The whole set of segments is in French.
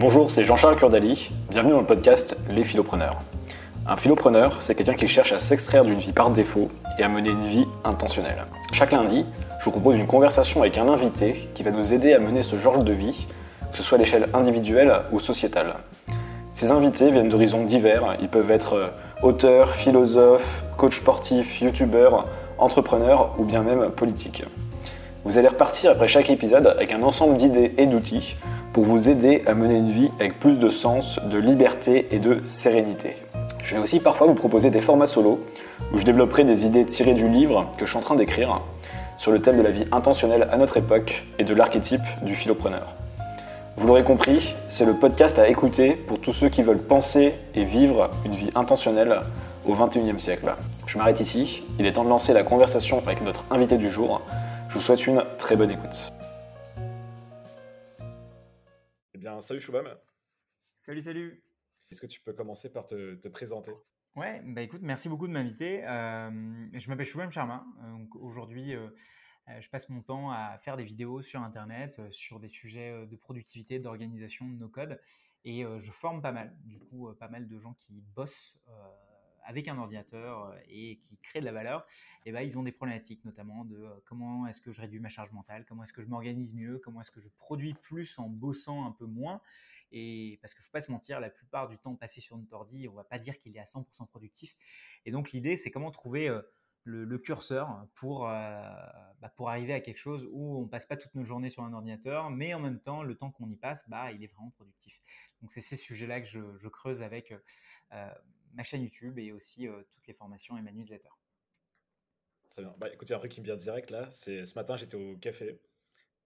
Bonjour, c'est Jean-Charles Curdali. Bienvenue dans le podcast Les Philopreneurs. Un philopreneur, c'est quelqu'un qui cherche à s'extraire d'une vie par défaut et à mener une vie intentionnelle. Chaque lundi, je vous propose une conversation avec un invité qui va nous aider à mener ce genre de vie, que ce soit à l'échelle individuelle ou sociétale. Ces invités viennent d'horizons divers. Ils peuvent être euh, auteurs, philosophes, coach sportifs, youtubeurs, entrepreneurs ou bien même politiques. Vous allez repartir après chaque épisode avec un ensemble d'idées et d'outils pour vous aider à mener une vie avec plus de sens, de liberté et de sérénité. Je vais aussi parfois vous proposer des formats solo où je développerai des idées tirées du livre que je suis en train d'écrire sur le thème de la vie intentionnelle à notre époque et de l'archétype du philopreneur. Vous l'aurez compris, c'est le podcast à écouter pour tous ceux qui veulent penser et vivre une vie intentionnelle au XXIe siècle. Je m'arrête ici, il est temps de lancer la conversation avec notre invité du jour. Je vous souhaite une très bonne écoute. Eh bien, salut Choubam. Salut, salut. Est-ce que tu peux commencer par te, présenter? Ouais, bah écoute, merci beaucoup de m'inviter. Euh, je m'appelle Choubam Charmin. Donc aujourd'hui, euh, euh, je passe mon temps à faire des vidéos sur Internet euh, sur des sujets euh, de productivité, d'organisation de nos codes. Et je forme pas mal, du coup, pas mal de gens qui bossent avec un ordinateur et qui créent de la valeur, et ben, ils ont des problématiques, notamment de comment est-ce que je réduis ma charge mentale, comment est-ce que je m'organise mieux, comment est-ce que je produis plus en bossant un peu moins. Et parce qu'il ne faut pas se mentir, la plupart du temps passé sur notre ordi, on ne va pas dire qu'il est à 100% productif. Et donc l'idée, c'est comment trouver le, curseur pour, euh, bah, pour arriver à quelque chose où on passe pas toute nos journées sur un ordinateur, mais en même temps, le temps qu'on y passe, bah, il est vraiment productif. Donc c'est ces sujets-là que je, creuse avec euh, ma chaîne YouTube et aussi euh, toutes les formations et ma newsletter. Très bien. Bah, écoutez, un truc qui me vient direct là, c'est ce matin j'étais au café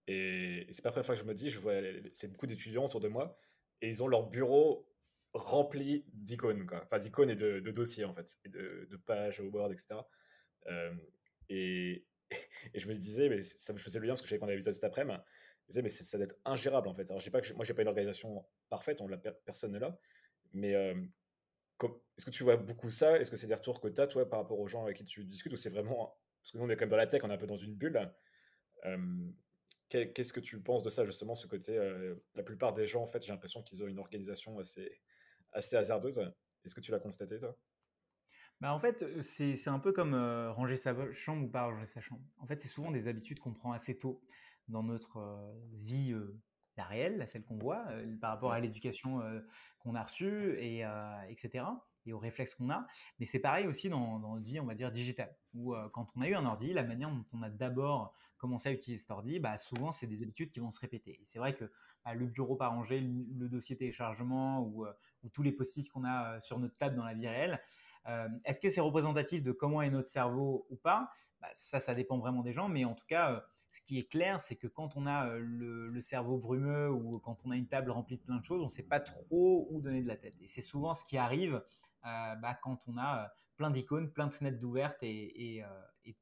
et, c'est pas la première fois que je me dis, je vois c'est beaucoup d'étudiants autour de moi et ils ont leur bureau rempli d'icônes, enfin d'icônes et de, dossiers en fait, et de, de pages Word, etc. Et, je me disais, mais ça me faisait le lien parce que je savais qu'on avait vu ça cet après-midi. Je me disais, mais ça doit être ingérable en fait. Alors, je pas moi, j'ai pas une organisation parfaite, on l'a, personne n'est là. Mais est-ce que tu vois beaucoup ça? Est-ce que c'est des retours que tu as, toi, par rapport aux gens avec qui tu discutes Ou c'est vraiment. Parce que nous, on est quand même dans la tech, on est un peu dans une bulle. Qu'est-ce que tu penses de ça, justement, ce côté La plupart des gens, en fait, j'ai l'impression qu'ils ont une organisation assez, assez hasardeuse. Est-ce que tu l'as constaté, toi? Bah, en fait, c'est un peu comme ranger sa chambre ou pas ranger sa chambre. En fait, c'est souvent des habitudes qu'on prend assez tôt dans notre vie, la réelle, celle qu'on voit, par rapport à l'éducation qu'on a reçue, et, etc., et aux réflexes qu'on a. Mais c'est pareil aussi dans, dans, notre vie, on va dire, digitale, où quand on a eu un ordi, la manière dont on a d'abord commencé à utiliser cet ordi, bah, souvent, c'est des habitudes qui vont se répéter. Et c'est vrai que bah, le bureau pas rangé, le, dossier téléchargement ou, ou tous les post-it qu'on a sur notre table dans la vie réelle, euh, est-ce que c'est représentatif de comment est notre cerveau ou pas? Bah, Ça, ça dépend vraiment des gens, mais en tout cas, euh, ce qui est clair, c'est que quand on a euh, le, cerveau brumeux ou quand on a une table remplie de plein de choses, on ne sait pas trop où donner de la tête. Et c'est souvent ce qui arrive bah, quand on a plein d'icônes, plein de fenêtres d'ouvertes et,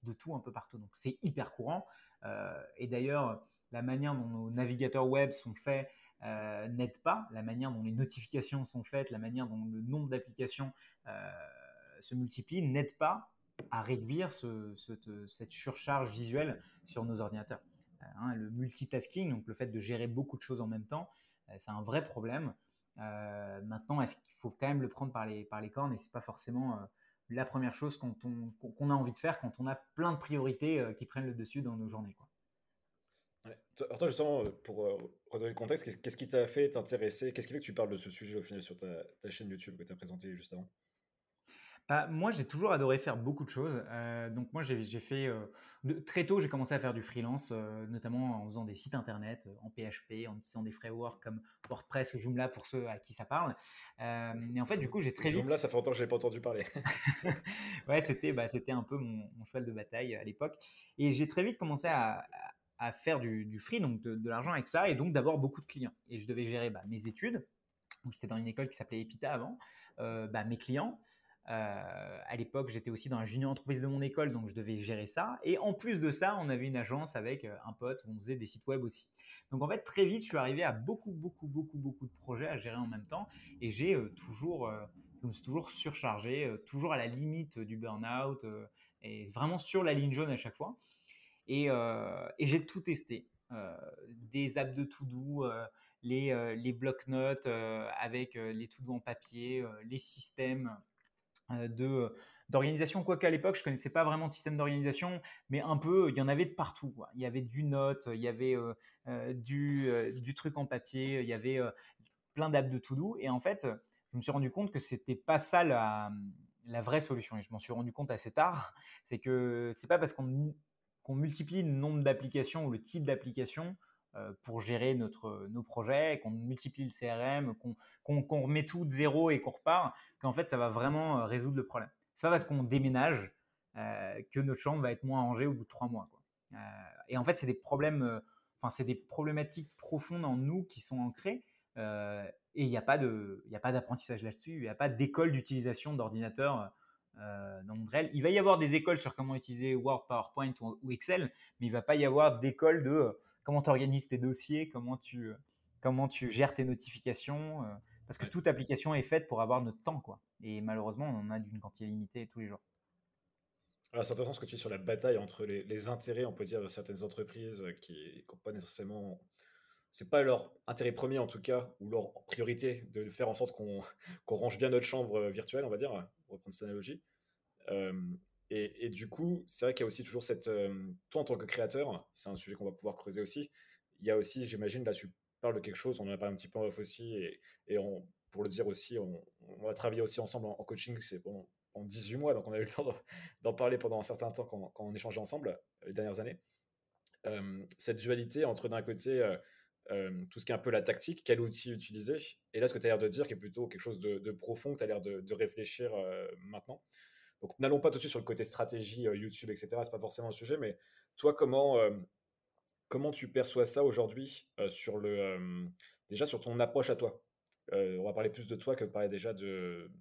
de tout un peu partout. Donc c'est hyper courant. et d'ailleurs, la manière dont nos navigateurs web sont faits n'aide pas, la manière dont les notifications sont faites, la manière dont le nombre d'applications se multiplient n'aide pas à réduire cette surcharge visuelle sur nos ordinateurs. Euh, hein, le multitasking, donc le fait de gérer beaucoup de choses en même temps, euh, c'est un vrai problème. Euh, maintenant, est-ce qu'il faut quand même le prendre par les, cornes et c'est pas forcément la première chose qu'on a envie de faire quand on a plein de priorités qui prennent le dessus dans nos journées. Quoi. Alors toi, justement, pour redonner le contexte, qu'est-ce qui t'a fait t'intéresser? Qu'est-ce qui fait que tu parles de ce sujet au final sur ta, chaîne YouTube que tu as présenté juste avant? Bah, moi, j'ai toujours adoré faire beaucoup de choses. Euh, donc moi, j'ai fait euh, très tôt, j'ai commencé à faire du freelance, euh, notamment en faisant des sites internet en PHP, en utilisant des frameworks comme WordPress ou Joomla pour ceux à qui ça parle. et en fait, du coup, j'ai très vite. Joomla, ça fait longtemps que je n'ai pas entendu parler. ouais, c'était bah, un peu mon, cheval de bataille à l'époque. Et j'ai très vite commencé à, à faire du, free, donc de, l'argent avec ça, et donc d'avoir beaucoup de clients. Et je devais gérer bah, mes études. J'étais dans une école qui s'appelait Epita avant. Bah, mes clients euh, à l'époque, j'étais aussi dans la junior entreprise de mon école, donc je devais gérer ça. Et en plus de ça, on avait une agence avec euh, un pote où on faisait des sites web aussi. Donc en fait, très vite, je suis arrivé à beaucoup, beaucoup, beaucoup, beaucoup de projets à gérer en même temps. Et j'ai euh, toujours, je me suis toujours surchargé, toujours à la limite du burn-out, et vraiment sur la ligne jaune à chaque fois. Et, j'ai tout testé. des apps de to-do, les, les blocs-notes avec les tout en papier, les systèmes de d'organisation, quoique à l'époque, je connaissais pas vraiment de système d'organisation, mais un peu, il y en avait de partout. Il y avait du note, il y avait du, du truc en papier, il y avait plein d'apps de to-do. Et en fait, je me suis rendu compte que c'était pas ça la, la, vraie solution. Et je m'en suis rendu compte assez tard. C'est que c'est pas parce qu'on multiplie le nombre d'applications ou le type d'application euh, pour gérer notre, nos projets, qu'on multiplie le CRM, qu'on remet tout de zéro et qu'on repart, qu'en fait, ça va vraiment euh, résoudre le problème. C'est pas parce qu'on déménage euh, que notre chambre va être moins rangée au bout de trois mois. Et en fait, c'est des problèmes, enfin, c'est des problématiques profondes en nous qui sont ancrées. Et il n'y a pas d'apprentissage là-dessus, il n'y a pas d'école d'utilisation d'ordinateur euh, dans Montréal. Il va y avoir des écoles sur comment utiliser Word, PowerPoint ou, Excel, mais il ne va pas y avoir d'école de euh, comment tu organises tes dossiers, comment tu, euh, comment tu gères tes notifications, parce que toute application est faite pour avoir notre temps. quoi. Et malheureusement, on en a d'une quantité limitée tous les jours. Alors, c'est intéressant ce que tu dis sur la bataille entre les, les intérêts, on peut dire, de certaines entreprises qui n'ont pas nécessairement c'est pas leur intérêt premier en tout cas, ou leur priorité de faire en sorte qu'on range bien notre chambre euh, virtuelle, on va dire, pour reprendre cette analogie. Euh, et, du coup, c'est vrai qu'il y a aussi toujours cette... Euh, toi, en tant que créateur, c'est un sujet qu'on va pouvoir creuser aussi. Il y a aussi, j'imagine, là, tu parles de quelque chose, on en a parlé un petit peu en off aussi, et, et pour le dire aussi, on, on va travailler aussi ensemble en, coaching, c'est bon, en 18 mois, donc on a eu le temps d'en parler pendant un certain temps quand, quand on échangeait ensemble les dernières années. cette dualité entre d'un côté euh, tout ce qui est un peu la tactique, quel outil utiliser. Et là, ce que tu as l'air de dire, qui est plutôt quelque chose de, profond, que tu as l'air de, réfléchir euh, maintenant. Donc, n'allons pas tout de suite sur le côté stratégie, euh, YouTube, etc. C'est pas forcément le sujet, mais toi, comment, comment tu perçois ça aujourd'hui sur le, déjà sur ton approche à toi? On va parler plus de toi que de parler déjà de,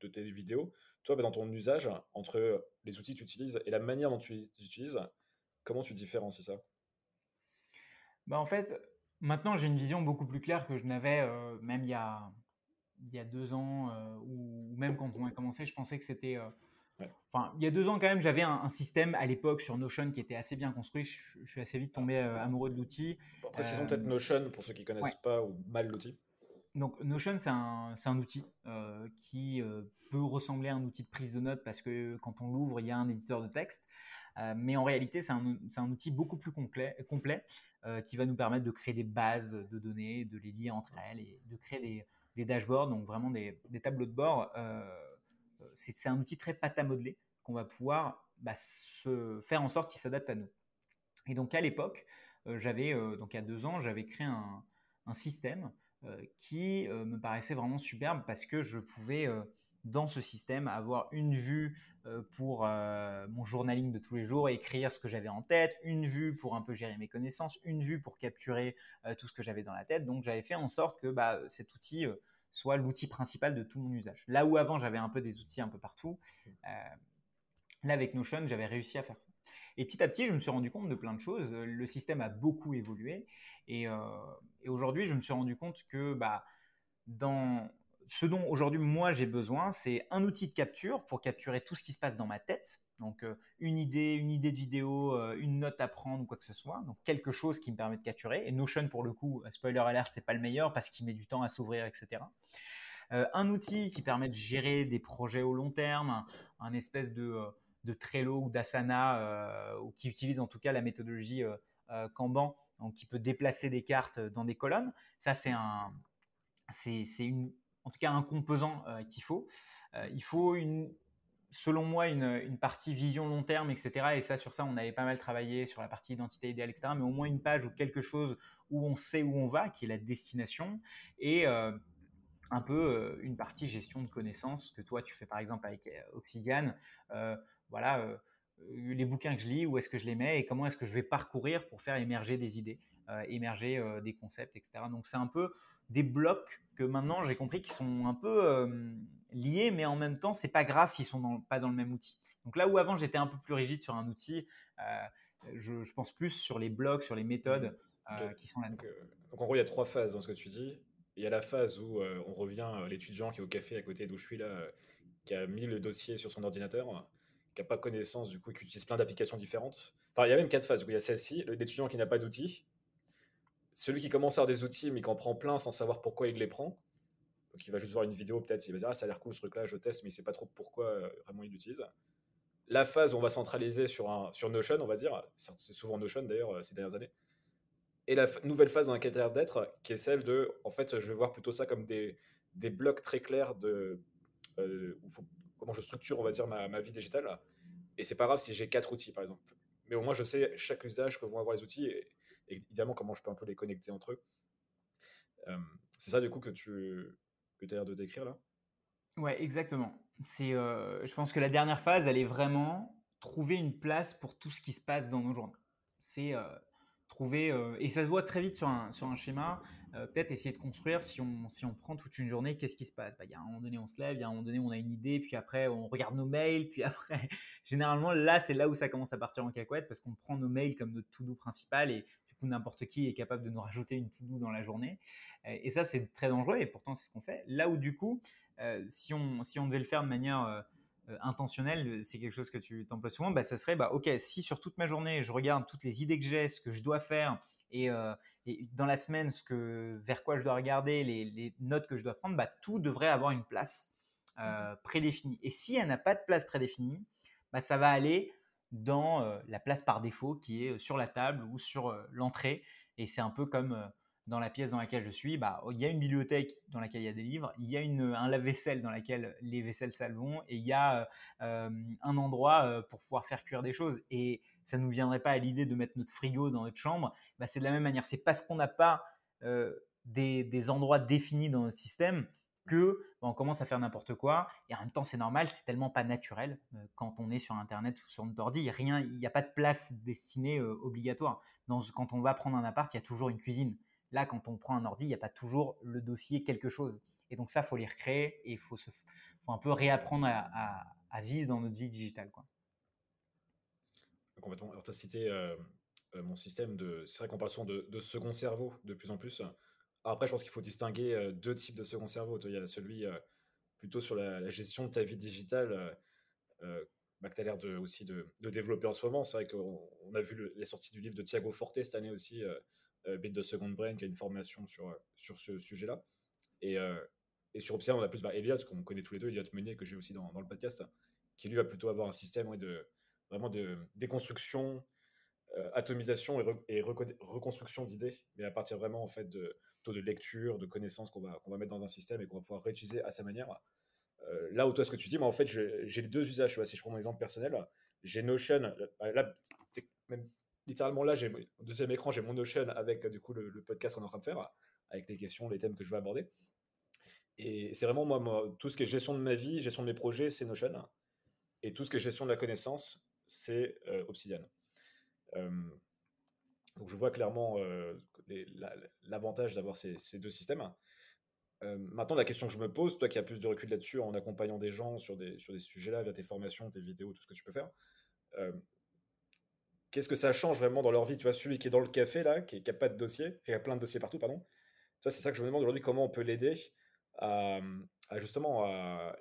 de tes vidéos. Toi, bah, dans ton usage, entre les outils que tu utilises et la manière dont tu les utilises, comment tu différencies ça? Bah en fait, Maintenant, j'ai une vision beaucoup plus claire que je n'avais euh, même il y, a, il y a deux ans, euh, ou même quand on a commencé, je pensais que c'était... Euh, enfin, il y a deux ans quand même, j'avais un, système à l'époque sur Notion qui était assez bien construit. Je, suis assez vite tombé amoureux de l'outil. précisons peut-être Notion pour ceux qui connaissent pas ou mal l'outil. Donc Notion, c'est un, un, outil qui peut ressembler à un outil de prise de notes parce que quand on l'ouvre, il y a un éditeur de texte. Euh, mais en réalité, c'est un, un, outil beaucoup plus complet, complet euh, qui va nous permettre de créer des bases de données, de les lier entre elles et de créer des, des dashboards, donc vraiment des, des tableaux de bord. Euh, c'est un outil très pâte à modeler qu'on va pouvoir bah, faire en sorte qu'il s'adapte à nous. Et donc à l'époque, j'avais donc il y a deux ans, j'avais créé un, système qui me paraissait vraiment superbe parce que je pouvais dans ce système, avoir une vue euh, pour euh, mon journaling de tous les jours, écrire ce que j'avais en tête, une vue pour un peu gérer mes connaissances, une vue pour capturer euh, tout ce que j'avais dans la tête. Donc j'avais fait en sorte que bah, cet outil soit l'outil principal de tout mon usage. Là où avant j'avais un peu des outils un peu partout, là avec Notion j'avais réussi à faire ça. Et petit à petit, je me suis rendu compte de plein de choses. Le système a beaucoup évolué. Et, et aujourd'hui, je me suis rendu compte que bah, dans, ce dont aujourd'hui moi j'ai besoin, c'est un outil de capture pour capturer tout ce qui se passe dans ma tête. Donc euh, une idée, une idée de vidéo, euh, une note à prendre ou quoi que ce soit. Donc quelque chose qui me permet de capturer. Et Notion pour le coup, euh, spoiler alert, c'est pas le meilleur parce qu'il met du temps à s'ouvrir, etc. un outil qui permet de gérer des projets au long terme, un, espèce de, de, Trello ou d'Asana, ou qui utilise en tout cas la méthodologie Kanban, donc qui peut déplacer des cartes dans des colonnes. Ça c'est un, c'est une en tout cas un composant euh, qu'il faut. Euh, il faut une, selon moi, une, partie vision long terme, etc. Et ça, sur ça, on avait pas mal travaillé sur la partie identité idéale, etc. Mais au moins une page ou quelque chose où on sait où on va, qui est la destination, et euh, un peu une partie gestion de connaissances que toi, tu fais par exemple avec Obsidian. voilà, les bouquins que je lis, où est-ce que je les mets et comment est-ce que je vais parcourir pour faire émerger des idées, émerger des concepts, etc. Donc c'est un peu des blocs que maintenant j'ai compris qui sont un peu euh, liés, mais en même temps, c'est pas grave s'ils sont pas dans le même outil. Donc là où avant j'étais un peu plus rigide sur un outil, euh, je, pense plus sur les blocs, sur les méthodes euh, qui sont là. Donc, donc, en gros, il y a trois phases dans ce que tu dis. Il y a la phase où on revient l'étudiant qui est au café à côté d'où je suis là, qui a mis le dossier sur son ordinateur, qui n'a pas connaissance du coup, qui utilise plein d'applications différentes. Enfin, il y a même quatre phases. il y a celle-ci, l'étudiant qui n'a pas d'outils, celui qui commence à avoir des outils mais qui en prend plein sans savoir pourquoi il les prend. Donc il va juste voir une vidéo, peut-être, il va dire ah, ça a l'air cool ce truc-là, je teste, mais il sait pas trop pourquoi euh, vraiment il l'utilise. La phase où on va centraliser sur, un, sur Notion, on va dire, c'est souvent Notion d'ailleurs euh, ces dernières années. Et la nouvelle phase dans laquelle as d'être, qui est celle de, en fait, je vais voir plutôt ça comme des, des blocs très clairs de euh, comment je structure, on va dire, ma, ma vie digitale. Et c'est pas grave si j'ai quatre outils, par exemple. Mais au moins, je sais chaque usage que vont avoir les outils évidemment comment je peux un peu les connecter entre eux. c'est ça, du coup, que tu, que as l'air de décrire là? Ouais, exactement. C'est, euh, je pense que la dernière phase, elle est vraiment trouver une place pour tout ce qui se passe dans nos journées. C'est euh, trouver, euh, et ça se voit très vite sur un, sur un schéma, peut-être essayer de construire, si on, si on prend toute une journée, qu'est-ce qui se passe? Bah, Il y a un moment donné, on se lève, il y a un moment donné, on a une idée, puis après, on regarde nos mails, puis après, généralement, là, c'est là où ça commence à partir en cacahuète, parce qu'on prend nos mails comme notre to-do principal, et n'importe qui est capable de nous rajouter une to-do dans la journée. Et ça, c'est très dangereux et pourtant, c'est ce qu'on fait. Là où, du coup, euh, si, on, si on devait le faire de manière euh, euh, intentionnelle, c'est quelque chose que tu t'emploies souvent, bah, ça serait, bah, OK, si sur toute ma journée, je regarde toutes les idées que j'ai, ce que je dois faire et, dans la semaine, ce que, vers quoi je dois regarder, les, notes que je dois prendre, bah, tout devrait avoir une place mmh prédéfinie. Et si elle n'a pas de place prédéfinie, bah, ça va aller dans la place par défaut qui est sur la table ou sur l'entrée. Et c'est un peu comme dans la pièce dans laquelle je suis, bah, il y a une bibliothèque dans laquelle il y a des livres, il y a une, un lave-vaisselle dans laquelle les vaisselles salvont, et il y a un endroit pour pouvoir faire cuire des choses. Et ça ne nous viendrait pas à l'idée de mettre notre frigo dans notre chambre. Bah, c'est de la même manière. C'est parce qu'on n'a pas des, endroits définis dans notre système que bah, on commence à faire n'importe quoi. Et en même temps, c'est normal, c'est tellement pas naturel euh, quand on est sur Internet ou sur notre ordi. Rien, il n'y a pas de place destinée euh, obligatoire. Quand on va prendre un appart, il y a toujours une cuisine. Là, quand on prend un ordi, il n'y a pas toujours le dossier quelque chose. Et donc ça, faut les recréer et faut, faut un peu réapprendre à, vivre dans notre vie digitale. Quoi. Complètement. Alors, tu as cité euh, mon système de. C'est vrai qu'on parle souvent de, second cerveau de plus en plus. Après, je pense qu'il faut distinguer euh, deux types de second cerveau. Il y a celui euh, plutôt sur la, gestion de ta vie digitale euh, bah, que tu as l'air de, aussi de, développer en ce moment. C'est vrai qu'on a vu les sorties du livre de Thiago Forte cette année aussi, Bit de Second Brain, qui a une formation sur, sur ce sujet-là. Et, et sur Opsia, on a plus bah, Elliot, qu'on connaît tous les deux, Elliot Meunier, que j'ai aussi dans, dans, le podcast, qui lui va plutôt avoir un système de, vraiment de déconstruction, atomisation et, reconstruction d'idées, mais à partir vraiment en fait de, de lecture, de connaissances qu'on va, va mettre dans un système et qu'on va pouvoir réutiliser à sa manière. Euh, là où toi, ce que tu dis, moi, en fait, j'ai deux usages. si je prends mon exemple personnel, j'ai Notion. Bah, là, littéralement, là, j'ai au deuxième écran, j'ai mon Notion avec du coup le, podcast qu'on est en train de faire, avec les questions, les thèmes que je vais aborder. Et c'est vraiment moi, tout ce qui est gestion de ma vie, gestion de mes projets, c'est Notion. Et tout ce qui est gestion de la connaissance, c'est euh, Obsidian. Euh, donc je vois clairement euh, l'avantage d'avoir ces, deux systèmes. Euh, maintenant, la question que je me pose, toi qui as plus de recul là-dessus en accompagnant des gens sur des, sur des sujets-là, via tes formations, tes vidéos, tout ce que tu peux faire, euh, qu'est-ce que ça change vraiment dans leur vie? Tu vois, celui qui est dans le café, là, qui n'a pas de dossier, qui a plein de dossiers partout, pardon. c'est ça que je me demande aujourd'hui, comment on peut l'aider à, justement,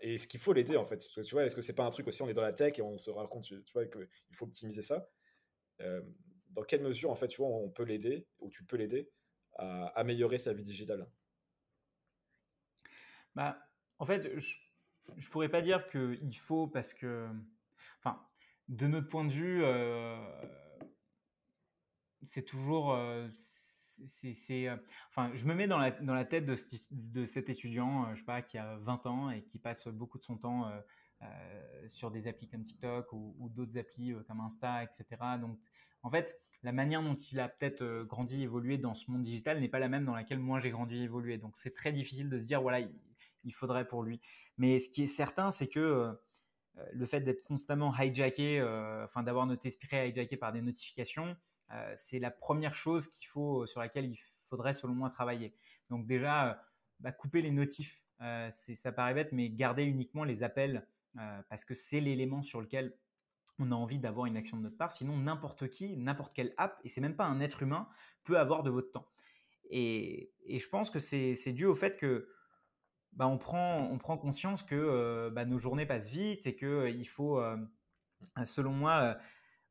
et est-ce qu'il faut l'aider en fait? Parce que tu vois, est-ce que c'est pas un truc aussi, on est dans la tech et on se rend compte, tu vois, qu'il faut optimiser ça? Dans quelle mesure, en fait, tu vois, on peut l'aider, ou tu peux l'aider à améliorer sa vie digitale? Bah, En fait, je ne pourrais pas dire qu'il faut parce que, enfin, de notre point de vue, euh, c'est toujours. Euh, c'est, euh, enfin, je me mets dans la, dans la tête de, cet étudiant, je sais pas, qui a 20 ans et qui passe beaucoup de son temps sur des applis comme TikTok ou, d'autres applis comme Insta, etc. Donc, en fait, la manière dont il a peut-être euh, grandi, évolué dans ce monde digital n'est pas la même dans laquelle moi j'ai grandi, évolué. Donc c'est très difficile de se dire voilà, il, faudrait pour lui. Mais ce qui est certain, c'est que euh, le fait d'être constamment hijacké, euh, enfin d'avoir notre esprit hijacké par des notifications, c'est la première chose qu'il faut, sur laquelle il faudrait selon moi travailler. Donc déjà, bah, couper les notifs, ça paraît bête, mais garder uniquement les appels parce que c'est l'élément sur lequel on a envie d'avoir une action de notre part. Sinon, n'importe qui, n'importe quelle app, et c'est même pas un être humain, peut avoir de votre temps. Et, je pense que c'est dû au fait que bah, on, prend, on prend conscience que euh, bah, nos journées passent vite et qu'il euh, faut, euh, selon moi,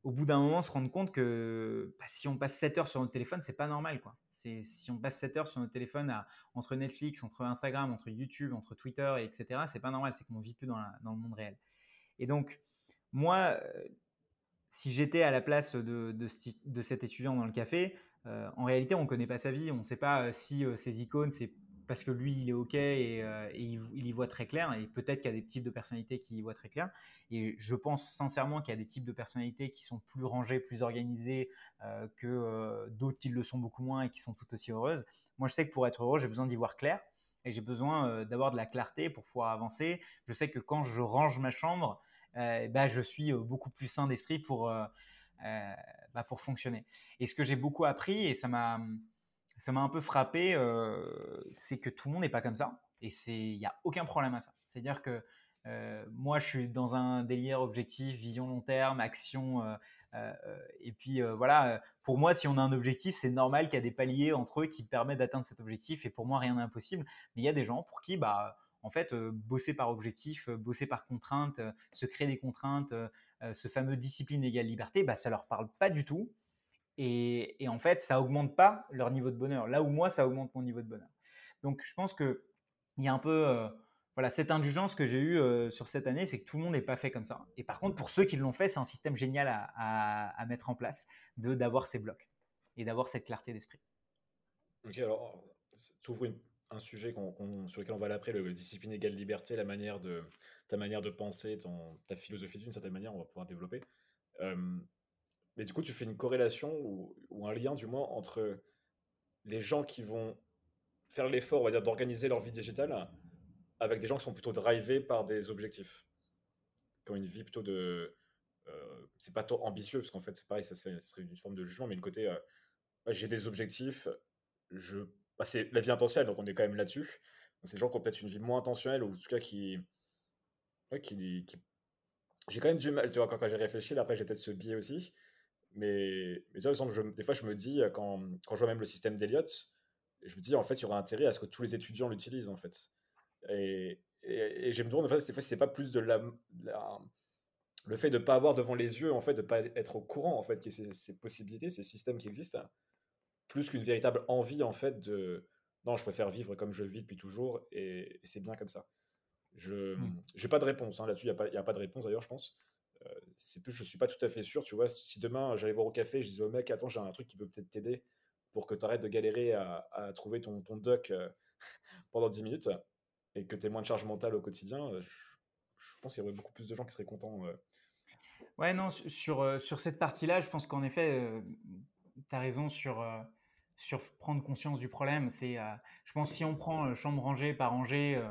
au bout d'un moment, se rendre compte que bah, si on passe 7 heures sur notre téléphone, c'est pas normal. quoi. C'est si on passe 7 heures sur notre téléphone à, entre Netflix, entre Instagram, entre YouTube, entre Twitter, et etc. C'est pas normal, c'est qu'on vit plus dans, le monde réel. Et donc, moi, euh, si j'étais à la place de, cet étudiant dans le café, euh, en réalité, on ne connaît pas sa vie. On ne sait pas euh, si ces icônes, c'est parce que lui, il est OK et, euh, il, y voit très clair. Et peut-être qu'il y a des types de personnalités qui y voient très clair. Et je pense sincèrement qu'il y a des types de personnalités qui sont plus rangées, plus organisées euh, que euh, d'autres qui le sont beaucoup moins et qui sont tout aussi heureuses. Moi, je sais que pour être heureux, j'ai besoin d'y voir clair. Et j'ai besoin d'avoir de la clarté pour pouvoir avancer. Je sais que quand je range ma chambre, bah, je suis beaucoup plus sain d'esprit pour, bah, pour fonctionner. Et ce que j'ai beaucoup appris, et ça m'a ça m'a un peu frappé, euh, c'est que tout le monde n'est pas comme ça. Et il n'y a aucun problème à ça. C'est-à-dire que euh, moi, je suis dans un délire objectif, vision long terme, action. Euh, et puis voilà, pour moi, si on a un objectif, c'est normal qu'il y a des paliers entre eux qui permettent d'atteindre cet objectif. Et pour moi, rien n'est impossible. Mais il y a des gens pour qui, bah, en fait, bosser par objectif, bosser par contrainte, se créer des contraintes, ce fameux discipline égale liberté, bah, ça leur parle pas du tout. Et, en fait, ça augmente pas leur niveau de bonheur. Là où moi, ça augmente mon niveau de bonheur. Donc, je pense que il y a un peu, euh, voilà, cette indulgence que j'ai eue euh, sur cette année, c'est que tout le monde n'est pas fait comme ça. Et par contre, pour ceux qui l'ont fait, c'est un système génial à, mettre en place, de d'avoir ces blocs et d'avoir cette clarté d'esprit. Ok, alors, tu ouvres un sujet sur lequel on va aller après, le discipline égale liberté, la manière de, ta manière de penser, ta philosophie d'une certaine manière, on va pouvoir développer. Euh, mais du coup, tu fais une corrélation ou, un lien, du moins, entre les gens qui vont faire l'effort, on va dire, d'organiser leur vie digitale avec des gens qui sont plutôt drivés par des objectifs. Qui ont une vie plutôt de. Euh, c'est pas trop ambitieux, parce qu'en fait, c'est pareil, ça, serait une forme de jugement, mais le côté. Euh, j'ai des objectifs, je. Bah, c'est la vie intentionnelle, donc on est quand même là-dessus. C'est des gens qui ont peut-être une vie moins intentionnelle, ou en tout cas qui. qui, qui... J'ai quand même du mal, tu vois, quand, quand j'ai réfléchi, là, après j'ai peut-être ce biais aussi mais, mais tu vois, je, des fois, je me dis, quand, quand je vois même le système d'Eliott, je me dis, en fait, il y aura intérêt à ce que tous les étudiants l'utilisent, en fait. Et, et, et je me demande, en fait, c'est pas plus de la, le fait de ne pas avoir devant les yeux, en fait, de ne pas être au courant, en fait, qu'il y a ces, possibilités, ces systèmes qui existent, plus qu'une véritable envie, en fait, de non, je préfère vivre comme je vis depuis toujours, et, c'est bien comme ça. Je n'ai mmh. pas de réponse hein, là-dessus, il n'y a, a, pas de réponse d'ailleurs, je pense. Euh, c'est plus, je suis pas tout à fait sûr, tu vois. Si demain j'allais voir au café, je disais au mec, attends, j'ai un truc qui peut peut-être t'aider pour que tu arrêtes de galérer à, trouver ton, doc euh, pendant 10 minutes et que tu aies moins de charge mentale au quotidien, euh, je, pense qu'il y aurait beaucoup plus de gens qui seraient contents. Ouais, non, sur, sur cette partie-là, je pense qu'en effet, tu as raison sur, sur prendre conscience du problème. C'est, je pense si on prend chambre rangée par rangée,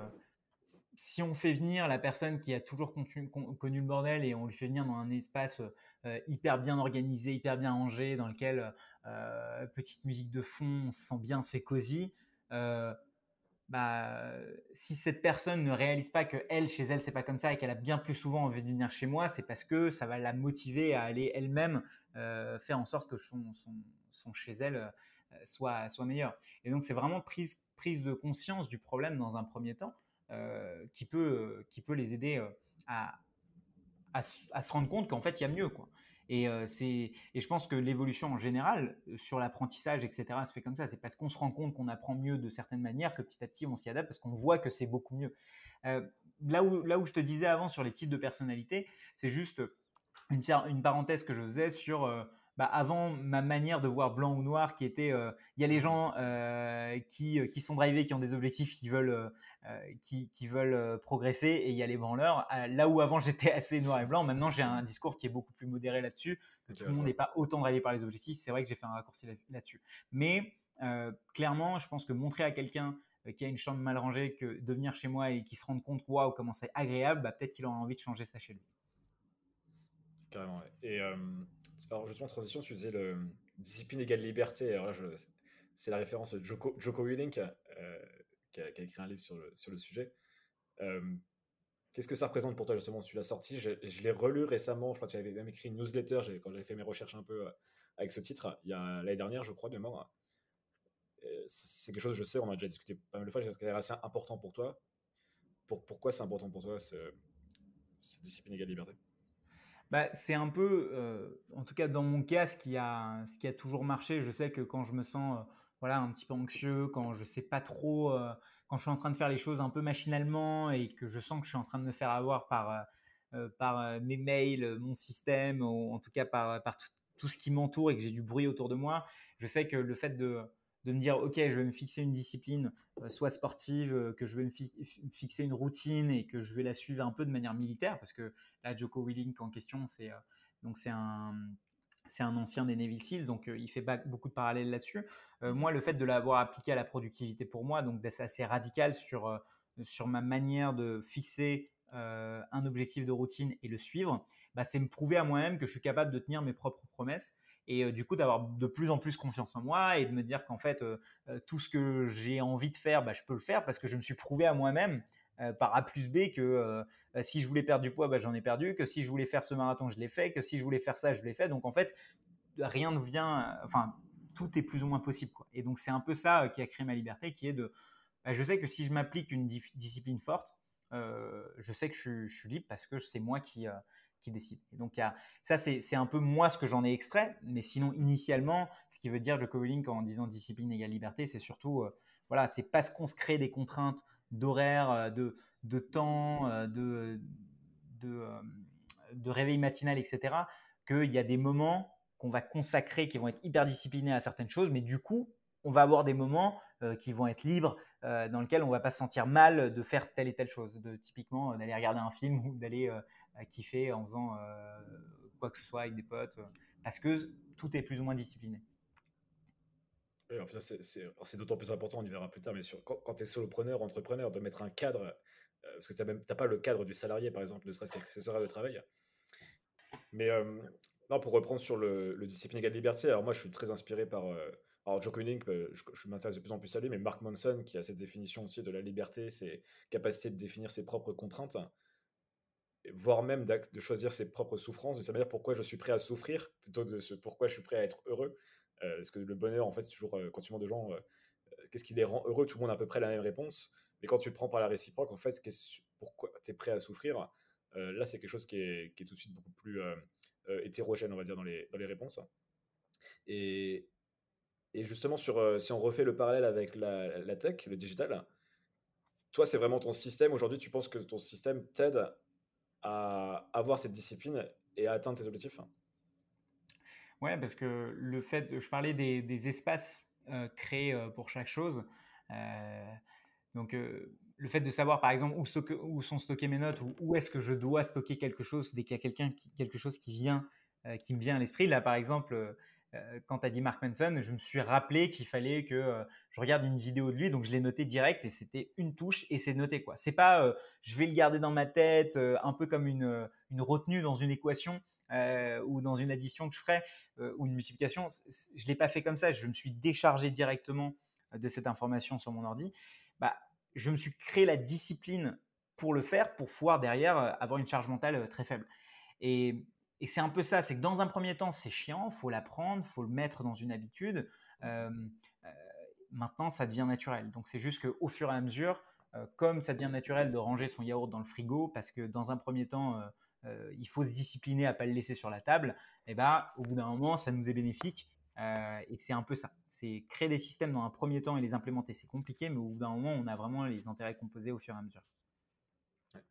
si on fait venir la personne qui a toujours connu, le bordel et on lui fait venir dans un espace euh, hyper bien organisé, hyper bien rangé, dans lequel euh, petite musique de fond, on se sent bien, c'est cosy. Euh, bah, si cette personne ne réalise pas que elle, chez elle, c'est pas comme ça et qu'elle a bien plus souvent envie de venir chez moi, c'est parce que ça va la motiver à aller elle-même faire en sorte que son, chez elle soit, soit meilleur. Et donc, c'est vraiment prise, prise de conscience du problème dans un premier temps. Euh, qui, peut, qui peut les aider euh, à, à, se rendre compte qu'en fait, il y a mieux. Quoi. Et, euh, et je pense que l'évolution en général, sur l'apprentissage, etc., se fait comme ça. C'est parce qu'on se rend compte qu'on apprend mieux de certaines manières que petit à petit, on s'y adapte parce qu'on voit que c'est beaucoup mieux. là, où, là où je te disais avant sur les types de personnalités, c'est juste une, une parenthèse que je faisais sur bah, avant ma manière de voir blanc ou noir qui était euh, il y a les gens euh, qui, euh, qui sont drivés qui ont des objectifs qui veulent qui, qui, veulent progresser et il y a les branleurs. Là où avant j'étais assez noir et blanc maintenant j'ai un discours qui est beaucoup plus modéré là-dessus que tout le monde n'est pas autant drivé par les objectifs. C'est vrai que j'ai fait un raccourci là-dessus. Mais clairement je pense que montrer à quelqu'un qui a une chambre mal rangée que de venir chez moi et qui se rende compte waouh comment c'est agréable bah, peut-être qu'il aura envie de changer ça chez lui. Carrément et alors, justement, en transition, tu disais le discipline égale liberté. C'est la référence de Joko, Joko Willink, euh, qui, a, écrit un livre sur le, sur le sujet. Euh, qu'est-ce que ça représente pour toi, justement Tu l'as sorti, je, l'ai relu récemment. Je crois que tu avais même écrit une newsletter quand j'avais fait mes recherches un peu euh, avec ce titre, il y a l'année dernière, je crois, de mort. C'est quelque chose, je sais, on a déjà discuté pas mal de fois, c'est assez important pour toi. Pour, pourquoi c'est important pour toi, ce, cette discipline égale liberté? Bah, c'est un peu, euh, en tout cas dans mon cas, ce qui, a, ce qui a toujours marché. Je sais que quand je me sens voilà, un petit peu anxieux, quand je sais pas trop, quand je suis en train de faire les choses un peu machinalement et que je sens que je suis en train de me faire avoir par, par mes mails, mon système, ou en tout cas par, par tout, ce qui m'entoure et que j'ai du bruit autour de moi, je sais que le fait de, de me dire, OK, je vais me fixer une discipline, soit sportive, que je vais me fixer une routine et que je vais la suivre un peu de manière militaire, parce que là, Joko Willink en question, c'est donc c'est un c'est un ancien des Navy Seals, donc il fait beaucoup de parallèles là-dessus. moi, le fait de l'avoir appliqué à la productivité pour moi, donc d'être assez radical sur, sur ma manière de fixer un objectif de routine et le suivre, bah, c'est me prouver à moi-même que je suis capable de tenir mes propres promesses et du coup d'avoir de plus en plus confiance en moi et de me dire qu'en fait tout ce que j'ai envie de faire, bah, je peux le faire parce que je me suis prouvé à moi-même euh, par A plus B que euh, euh, si je voulais perdre du poids, bah, j'en ai perdu, que si je voulais faire ce marathon, je l'ai fait, que si je voulais faire ça, je l'ai fait. Donc en fait, rien ne vient, enfin, tout est plus ou moins possible. Quoi. Et donc c'est un peu ça qui a créé ma liberté, qui est de, bah, je sais que si je m'applique une discipline forte, je sais que je, suis libre parce que c'est moi qui, qui décide. Donc, y a, ça, c'est un peu moi ce que j'en ai extrait. Mais sinon, initialement, ce qui veut dire le Cowling en disant discipline égale liberté, c'est surtout, voilà, c'est parce qu'on se crée des contraintes d'horaire, euh, de, de temps, euh, de, de, euh, de réveil matinal, etc., qu'il y a des moments qu'on va consacrer, qui vont être hyper disciplinés à certaines choses, mais du coup, on va avoir des moments qui vont être libres, dans lesquels on va pas se sentir mal de faire telle et telle chose, de typiquement d'aller regarder un film ou d'aller kiffer en faisant quoi que ce soit avec des potes, parce que tout est plus ou moins discipliné c'est d'autant plus important, on y verra plus tard, mais quand, tu es solopreneur, entrepreneur, de mettre un cadre, euh, parce que tu n'as pas le cadre du salarié, par exemple, ne serait-ce horaires de travail. Mais euh, pour reprendre sur le, discipline égale liberté, alors moi je suis très inspiré par. Euh, alors, Joe Koenig, je, je m'intéresse de plus en plus à lui, mais Mark Manson, qui a cette définition aussi de la liberté, c'est capacité de définir ses propres contraintes, voire même de choisir ses propres souffrances, de savoir pourquoi je suis prêt à souffrir, plutôt de ce pourquoi je suis prêt à être heureux. Euh, parce que le bonheur, en fait, c'est toujours, euh, quand tu demandes de gens, euh, qu'est-ce qui les rend heureux, tout le monde a à peu près la même réponse. Mais quand tu prends par la réciproque, en fait, pourquoi tu es prêt à souffrir Là, c'est quelque chose qui est, tout de suite beaucoup plus hétérogène, on va dire, dans les, dans les réponses. Et, et justement, sur, si on refait le parallèle avec la, tech, le digital, toi, c'est vraiment ton système. Aujourd'hui, tu penses que ton système t'aide à avoir cette discipline et à atteindre tes objectifs? Ouais, parce que le fait, je parlais des, espaces euh, créés euh, pour chaque chose. Euh, donc, le fait de savoir, par exemple, où, sont stockées mes notes ou où est-ce que je dois stocker quelque chose dès qu'il y a quelque chose qui vient, qui me vient à l'esprit. Là, par exemple, quand tu as dit Mark Manson, je me suis rappelé qu'il fallait que je regarde une vidéo de lui, donc je l'ai noté direct et c'était une touche et c'est noté quoi. C'est pas je vais le garder dans ma tête, un peu comme une, une retenue dans une équation. Euh, ou dans une addition que je ferais euh, ou une multiplication. Je ne l'ai pas fait comme ça. Je me suis déchargé directement euh, de cette information sur mon ordi. Bah, je me suis créé la discipline pour le faire, pour pouvoir derrière avoir une charge mentale très faible. Et, c'est un peu ça, c'est que dans un premier temps, c'est chiant, faut l'apprendre, faut le mettre dans une habitude. maintenant, ça devient naturel. Donc c'est juste qu'au fur et à mesure, comme ça devient naturel de ranger son yaourt dans le frigo, parce que dans un premier temps, euh, il faut se discipliner à pas le laisser sur la table, et eh ben, au bout d'un moment, ça nous est bénéfique. Euh, et c'est un peu ça. C'est créer des systèmes dans un premier temps et les implémenter, c'est compliqué, mais au bout d'un moment, on a vraiment les intérêts composés au fur et à mesure.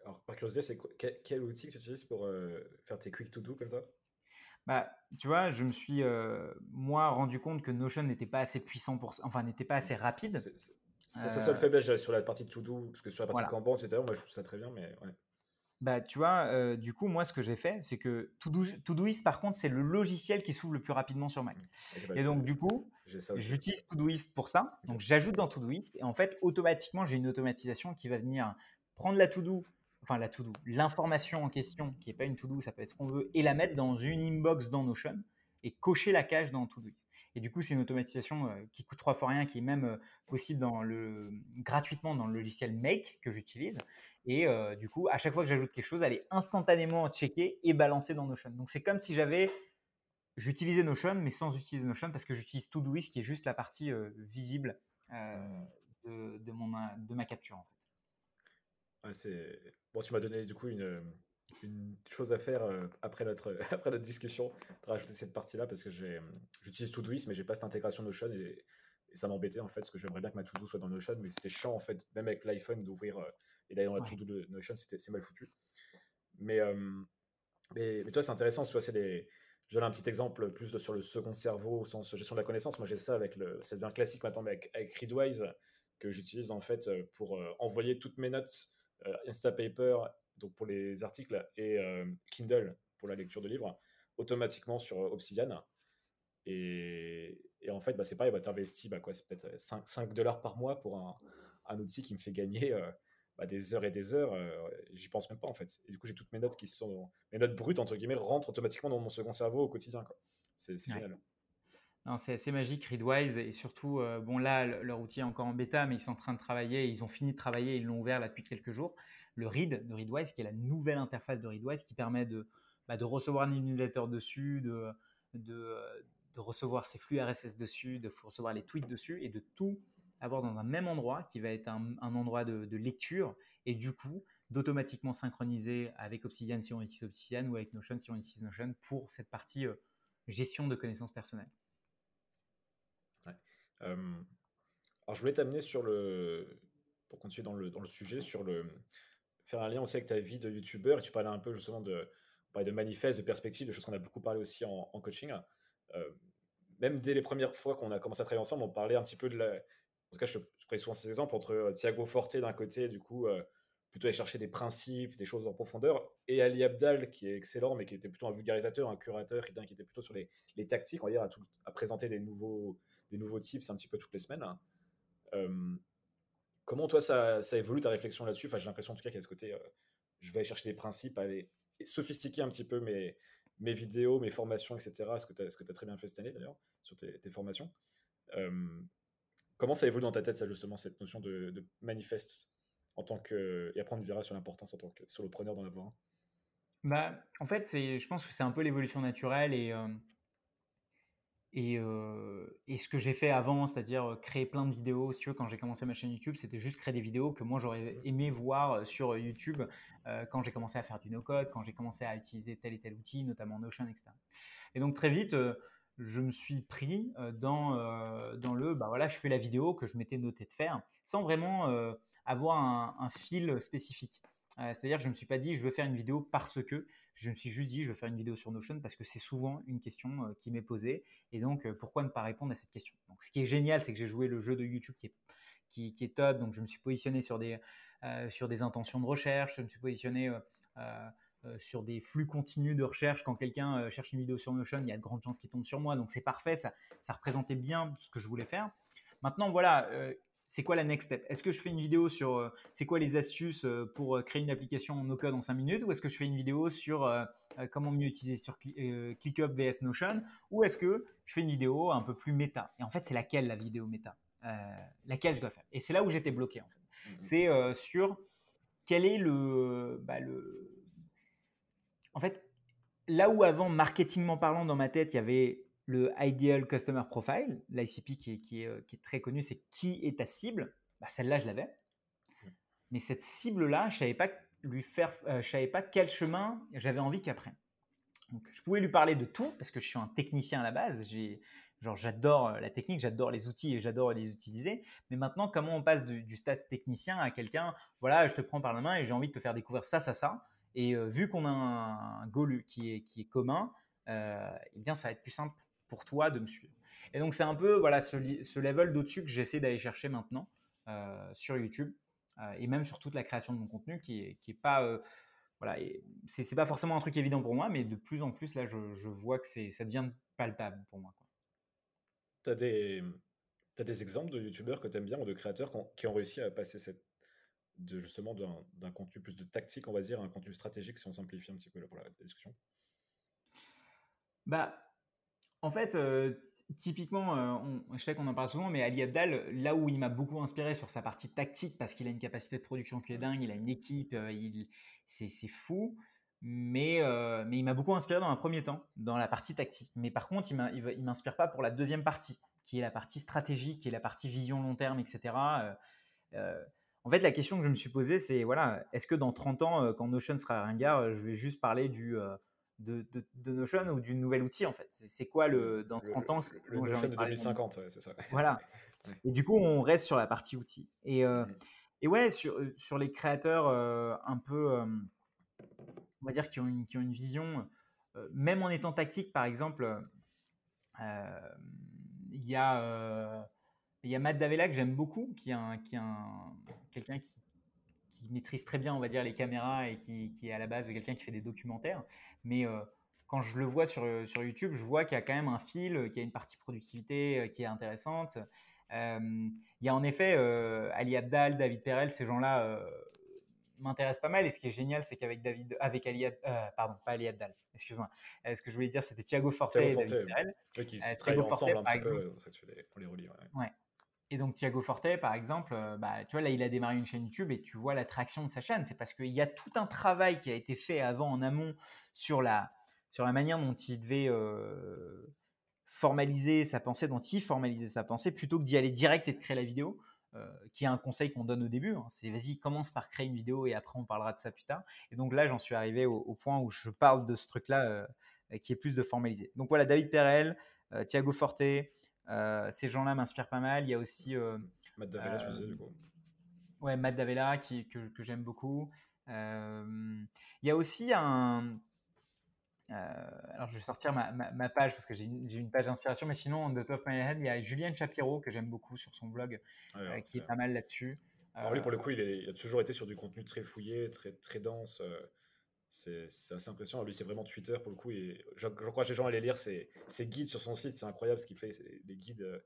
Alors, par curiosité, c'est quel, outil que tu utilises pour euh, faire tes quick to do comme ça? Bah, tu vois, je me suis moi rendu compte que Notion n'était pas assez puissant pour, enfin n'était pas assez rapide. C'est sa seule faiblesse sur la partie to do, parce que sur la partie Kanban, etc. Moi, je trouve ça très bien, mais ouais. Bah, tu vois, du coup, moi, ce que j'ai fait, c'est que Todoist, par contre, c'est le logiciel qui s'ouvre le plus rapidement sur Mac. Et donc, du coup, j'utilise Todoist pour ça. Donc, j'ajoute dans Todoist et en fait, automatiquement, j'ai une automatisation qui va venir prendre la to-do, enfin la to-do, l'information en question, qui n'est pas une to-do, ça peut être ce qu'on veut, et la mettre dans une inbox dans Notion et cocher la cage dans Todoist. Et du coup, c'est une automatisation qui coûte trois fois rien, qui est même possible dans le, gratuitement dans le logiciel Make que j'utilise. Et du coup, à chaque fois que j'ajoute quelque chose, elle est instantanément checkée et balancée dans Notion. Donc, c'est comme si j'avais. J'utilisais Notion, mais sans utiliser Notion parce que j'utilise Todoist qui est juste la partie visible de, ma capture. Bon, tu m'as donné du coup une, une chose à faire après, notre, après notre discussion, de rajouter cette partie-là parce que j'utilise Todoist, mais j'ai pas cette intégration Notion et, Et ça m'embêtait en fait, parce que j'aimerais bien que ma to-do soit dans Notion, mais c'était chiant en fait, même avec l'iPhone, d'ouvrir et d'aller dans la to-do de Notion, c'est mal foutu. Mais, mais, mais, toi, c'est intéressant, tu vois, c'est des. Je donne un petit exemple plus sur le second cerveau au sens gestion de la connaissance. Moi, j'ai ça avec le. Ça devient classique maintenant, mais avec, avec Readwise, que j'utilise en fait pour envoyer toutes mes notes Instapaper, donc pour les articles, et Kindle pour la lecture de livres, automatiquement sur Obsidian. Et, et en fait, bah, c'est pareil, bah, tu investis bah, quoi, c'est peut-être 5, 5, dollars par mois pour un, un outil qui me fait gagner bah, des heures et des heures, euh, j'y pense même pas en fait. Et du coup, j'ai toutes mes notes qui sont. Mes notes brutes, entre guillemets, rentrent automatiquement dans mon second cerveau au quotidien. C'est génial. C'est assez magique, Readwise, et surtout, euh, bon là, leur outil est encore en bêta, mais ils sont en train de travailler, ils ont fini de travailler, ils l'ont ouvert là depuis quelques jours. Le Read de Readwise, qui est la nouvelle interface de Readwise, qui permet de, bah, recevoir un newsletter dessus, de, de, de, recevoir ses flux RSS dessus, de recevoir les tweets dessus, et de tout avoir dans un même endroit qui va être un, endroit de, lecture et du coup d'automatiquement synchroniser avec Obsidian si on utilise Obsidian ou avec Notion si on utilise Notion pour cette partie euh, gestion de connaissances personnelles. Euh, alors je voulais t'amener sur le, pour continuer dans le, dans le sujet, sur le faire un lien aussi avec ta vie de youtubeur et tu parlais un peu justement de, de manifeste, de perspective, de choses qu'on a beaucoup parlé aussi en, coaching. Euh, même dès les premières fois qu'on a commencé à travailler ensemble, on parlait un petit peu de la, en tout cas, je, je prends souvent ces exemples entre euh, Thiago Forte d'un côté, du coup, euh, plutôt aller chercher des principes, des choses en profondeur, et Ali Abdal, qui est excellent, mais qui était plutôt un vulgarisateur, un curateur, qui, était plutôt sur les, les tactiques, on va dire, à, tout, à, présenter des nouveaux, des nouveaux tips un petit peu toutes les semaines. Euh, comment, toi, ça, évolue ta réflexion là-dessus? Enfin, J'ai l'impression, en tout cas, qu'il y a ce côté, je vais aller chercher des principes, aller sophistiquer un petit peu mes, mes vidéos, mes formations, etc. Ce que tu as, as, très bien fait cette année, d'ailleurs, sur tes, formations. Comment ça évolue dans ta tête, ça, justement, cette notion de, manifeste en tant que. Et après, on verra sur l'importance en tant que solopreneur d'en avoir un? Bah, en fait, je pense que c'est un peu l'évolution naturelle et, euh, et, euh, et, ce que j'ai fait avant, c'est-à-dire créer plein de vidéos. Si tu veux, quand j'ai commencé ma chaîne YouTube, c'était juste créer des vidéos que moi j'aurais aimé voir sur YouTube euh, quand j'ai commencé à faire du no-code, quand j'ai commencé à utiliser tel et tel outil, notamment Notion, etc. Et donc très vite, je me suis pris dans, dans le, bah voilà, je fais la vidéo que je m'étais noté de faire, sans vraiment avoir un, fil spécifique. C'est-à-dire que je ne me suis pas dit, je veux faire une vidéo parce que, je me suis juste dit, je veux faire une vidéo sur Notion parce que c'est souvent une question qui m'est posée. Et donc, pourquoi ne pas répondre à cette question? Donc, Ce qui est génial, c'est que j'ai joué le jeu de YouTube qui est, qui, est top. Donc, je me suis positionné sur des, sur des intentions de recherche, je me suis positionné euh, sur des flux continus de recherche. Quand quelqu'un euh, cherche une vidéo sur Notion, il y a de grandes chances qu'il tombe sur moi. Donc c'est parfait, ça, ça représentait bien ce que je voulais faire. Maintenant, voilà, euh, c'est quoi la next step? Est-ce que je fais une vidéo sur c'est quoi les astuces pour créer une application no code en 5 minutes? Ou est-ce que je fais une vidéo sur comment mieux utiliser sur ClickUp vs Notion? Ou est-ce que je fais une vidéo un peu plus méta? Et en fait, c'est laquelle la vidéo méta? Laquelle je dois faire? Et c'est là où j'étais bloqué en fait. Mmh c'est sur quel est le, bah, le en fait, là où avant, marketingment parlant, dans ma tête, il y avait le Ideal Customer Profile, l'ICP qui est, qui, est, euh, qui est très connu, c'est qui est ta cible? Bah, Celle-là, je l'avais. Mais cette cible-là, je ne savais, pas lui faire, euh, je savais pas quel chemin j'avais envie prenne. Donc, je pouvais lui parler de tout parce que je suis un technicien à la base. J'ai, genre, j'adore euh, la technique, j'adore les outils et j'adore les utiliser. Mais maintenant, comment on passe du, du stade technicien à quelqu'un? Voilà, je te prends par la main et j'ai envie de te faire découvrir ça, ça, ça. Et vu qu'on a un, goal qui est, qui est commun, euh, eh bien, ça va être plus simple pour toi de me suivre. Et donc, c'est un peu voilà, ce, ce level d'au-dessus que j'essaie d'aller chercher maintenant sur YouTube et même sur toute la création de mon contenu qui n'est qui est pas. voilà, c'est pas forcément un truc évident pour moi, mais de plus en plus, là, je, je vois que ça devient palpable pour moi. Tu as des, as des exemples de youtubeurs que tu aimes bien ou de créateurs qui ont réussi à passer cette de justement d'un contenu plus de tactique, on va dire, un contenu stratégique, si on simplifie un petit peu pour la discussion? Bah, en fait, euh, typiquement, euh, on, je sais qu'on en parle souvent, mais Ali Abdal, là où il m'a beaucoup inspiré sur sa partie tactique, parce qu'il a une capacité de production qui est dingue, il a une équipe, euh, il, c'est fou. Mais, mais il m'a beaucoup inspiré dans un premier temps, dans la partie tactique. Mais par contre, il ne m'inspire pas pour la deuxième partie, qui est la partie stratégique, qui est la partie vision long terme, etc. En fait, la question que je me suis posée, c'est voilà, est-ce que dans 30 ans, quand Notion sera ringard, je vais juste parler du, euh, de, de, Notion ou du nouvel outil en fait C'est quoi le dans 30 ans Le, Notion de 2050, c'est ça. Voilà. Et du coup, on reste sur la partie outils. Et, euh, Mhm. et ouais, sur, euh, sur les créateurs euh, un peu, euh, on va dire, qui ont une, qui ont une vision, même en étant tactique, par exemple, il y a. il y a Matt Davella que j'aime beaucoup, qui est, un, qui est un, quelqu'un qui, qui maîtrise très bien, on va dire, les caméras et qui, qui est à la base quelqu'un qui fait des documentaires. Mais euh, quand je le vois sur, sur YouTube, je vois qu'il y a quand même un fil, qu'il y a une partie productivité euh, qui est intéressante. Euh, il y a en effet euh, Ali Abdal, David Perel, ces gens-là euh, m'intéressent pas mal. Et ce qui est génial, c'est qu'avec David, avec Ali, euh, pardon, pas Ali Abdal, excuse-moi. Euh, ce que je voulais dire, c'était Thiago Forte Thiago et Forte, David ouais. Perel. Eux qui Euh, travaillent Thiago ensemble un Forte, petit peu, exemple. pour les- les relie. ouais. Et donc Thiago Forte, par exemple, euh, bah, tu vois, là, il a démarré une chaîne YouTube et tu vois l'attraction de sa chaîne. C'est parce qu'il y a tout un travail qui a été fait avant en amont sur la, sur la manière dont il devait euh, formaliser sa pensée, dont il formalisait sa pensée, plutôt que d'y aller direct et de créer la vidéo, euh, qui est un conseil qu'on donne au début. hein. c'est vas-y, commence par créer une vidéo et après on parlera de ça plus tard. Et donc là, j'en suis arrivé au, point où je parle de ce truc-là qui est plus de formaliser. Donc voilà, David Perel, Thiago Forte, ces gens-là m'inspirent pas mal. Il y a aussi euh, Matt Davella, tu Euh, disais, du coup. ouais, Matt Davella qui, que, que j'aime beaucoup. Euh, Il y a aussi un. euh, alors, je vais sortir ma, ma- ma page parce que j'ai une, page d'inspiration, mais sinon, de top of my head, il y a Julien Chapiro que j'aime beaucoup sur son blog, euh, ouais, qui est pas mal là-dessus. Alors lui, pour le Euh, coup, il, est- il a toujours été sur du contenu très fouillé, très, très dense. Euh, C'est assez impressionnant. Lui, c'est vraiment Twitter, pour le coup. Et j'en- j'encourage les gens à aller lire ses, ses guides sur son site. C'est incroyable ce qu'il fait. Des guides euh,